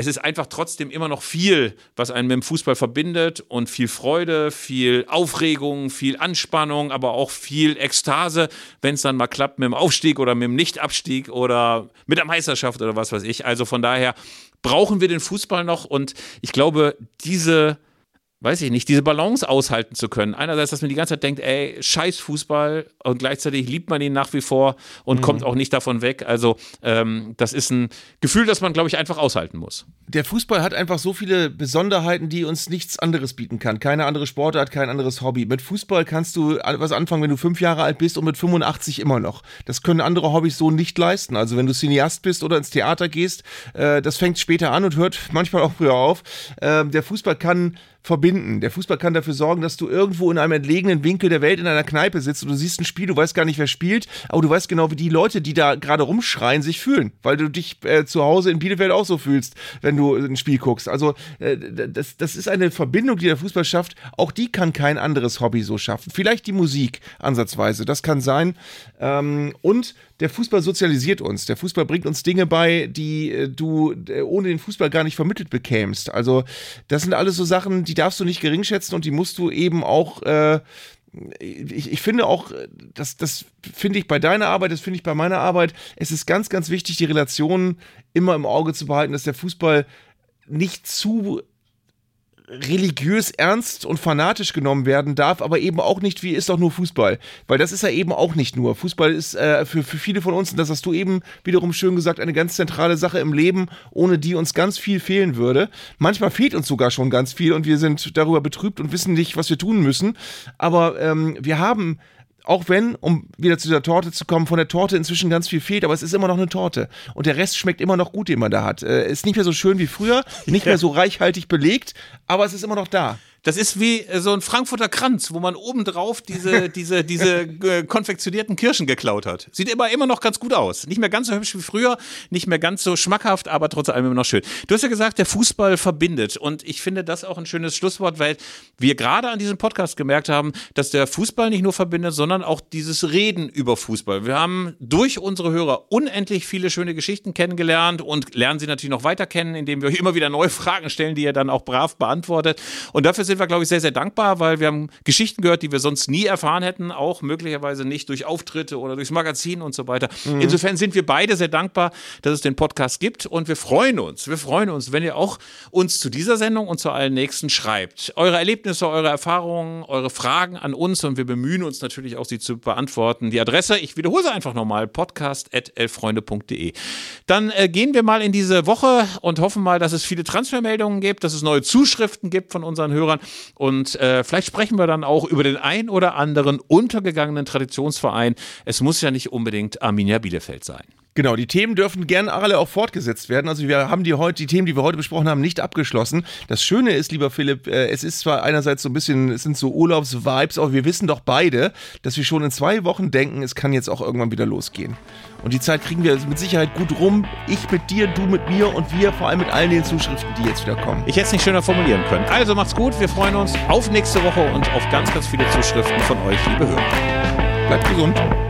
es ist einfach trotzdem immer noch viel, was einen mit dem Fußball verbindet und viel Freude, viel Aufregung, viel Anspannung, aber auch viel Ekstase, wenn es dann mal klappt mit dem Aufstieg oder mit dem Nichtabstieg oder mit der Meisterschaft oder was weiß ich. Also von daher brauchen wir den Fußball noch und ich glaube, diese weiß ich nicht, diese Balance aushalten zu können. Einerseits, dass man die ganze Zeit denkt, ey, scheiß Fußball und gleichzeitig liebt man ihn nach wie vor und mhm. kommt auch nicht davon weg. Also ähm, das ist ein Gefühl, das man, glaube ich, einfach aushalten muss. Der Fußball hat einfach so viele Besonderheiten, die uns nichts anderes bieten kann. Keine andere Sportart, kein anderes Hobby. Mit Fußball kannst du was anfangen, wenn du fünf Jahre alt bist und mit 85 immer noch. Das können andere Hobbys so nicht leisten. Also wenn du Cineast bist oder ins Theater gehst, äh, das fängt später an und hört manchmal auch früher auf. Äh, der Fußball kann verbinden. Der Fußball kann dafür sorgen, dass du irgendwo in einem entlegenen Winkel der Welt in einer Kneipe sitzt und du siehst ein Spiel, du weißt gar nicht, wer spielt, aber du weißt genau, wie die Leute, die da gerade rumschreien, sich fühlen, weil du dich äh, zu Hause in Bielefeld auch so fühlst, wenn du ein Spiel guckst. Also äh, das, das ist eine Verbindung, die der Fußball schafft. Auch die kann kein anderes Hobby so schaffen. Vielleicht die Musik ansatzweise, das kann sein. Ähm, und der Fußball sozialisiert uns. Der Fußball bringt uns Dinge bei, die äh, du äh, ohne den Fußball gar nicht vermittelt bekämst. Also das sind alles so Sachen, die darfst du nicht geringschätzen und die musst du eben auch äh, ich, ich finde auch, das, das finde ich bei deiner Arbeit, das finde ich bei meiner Arbeit, es ist ganz, ganz wichtig, die Relationen immer im Auge zu behalten, dass der Fußball nicht zu religiös ernst und fanatisch genommen werden darf, aber eben auch nicht wie ist doch nur Fußball. Weil das ist ja eben auch nicht nur. Fußball ist äh, für, für viele von uns, und das hast du eben wiederum schön gesagt, eine ganz zentrale Sache im Leben, ohne die uns ganz viel fehlen würde. Manchmal fehlt uns sogar schon ganz viel und wir sind darüber betrübt und wissen nicht, was wir tun müssen. Aber ähm, wir haben auch wenn, um wieder zu der Torte zu kommen, von der Torte inzwischen ganz viel fehlt, aber es ist immer noch eine Torte. Und der Rest schmeckt immer noch gut, den man da hat. Äh, ist nicht mehr so schön wie früher, nicht (laughs) mehr so reichhaltig belegt, aber es ist immer noch da. Das ist wie äh, so ein Frankfurter Kranz, wo man obendrauf diese, (laughs) diese, diese äh, konfektionierten Kirschen geklaut hat. Sieht immer, immer noch ganz gut aus. Nicht mehr ganz so hübsch wie früher, nicht mehr ganz so schmackhaft, aber trotz allem immer noch schön. Du hast ja gesagt, der Fußball verbindet. Und ich finde das auch ein schönes Schlusswort, weil wir gerade an diesem Podcast gemerkt haben, dass der Fußball nicht nur verbindet, sondern auch dieses Reden über Fußball. Wir haben durch unsere Hörer unendlich viele schöne Geschichten kennengelernt und lernen sie natürlich noch weiter kennen, indem wir euch immer wieder neue Fragen stellen, die ihr dann auch brav beantwortet. Und dafür sind wir, glaube ich, sehr, sehr dankbar, weil wir haben Geschichten gehört, die wir sonst nie erfahren hätten, auch möglicherweise nicht durch Auftritte oder durchs Magazin und so weiter. Mhm. Insofern sind wir beide sehr dankbar, dass es den Podcast gibt und wir freuen uns, wir freuen uns, wenn ihr auch uns zu dieser Sendung und zu allen nächsten schreibt. Eure Erlebnisse, eure Erfahrungen, eure Fragen an uns und wir bemühen uns natürlich auch, sie zu beantworten. Die Adresse, ich wiederhole sie einfach nochmal, podcast.elfreunde.de. Dann äh, gehen wir mal in diese Woche und hoffen mal, dass es viele Transfermeldungen gibt, dass es neue Zuschriften gibt von unseren Hörern und äh, vielleicht sprechen wir dann auch über den ein oder anderen untergegangenen Traditionsverein. Es muss ja nicht unbedingt Arminia Bielefeld sein. Genau, die Themen dürfen gerne alle auch fortgesetzt werden. Also wir haben die heute, die Themen, die wir heute besprochen haben, nicht abgeschlossen. Das Schöne ist, lieber Philipp, äh, es ist zwar einerseits so ein bisschen, es sind so Urlaubsvibes, aber wir wissen doch beide, dass wir schon in zwei Wochen denken, es kann jetzt auch irgendwann wieder losgehen. Und die Zeit kriegen wir mit Sicherheit gut rum. Ich mit dir, du mit mir und wir vor allem mit allen den Zuschriften, die jetzt wieder kommen. Ich hätte es nicht schöner formulieren können. Also macht's gut, wir freuen uns auf nächste Woche und auf ganz, ganz viele Zuschriften von euch, liebe Hörer. Bleibt gesund.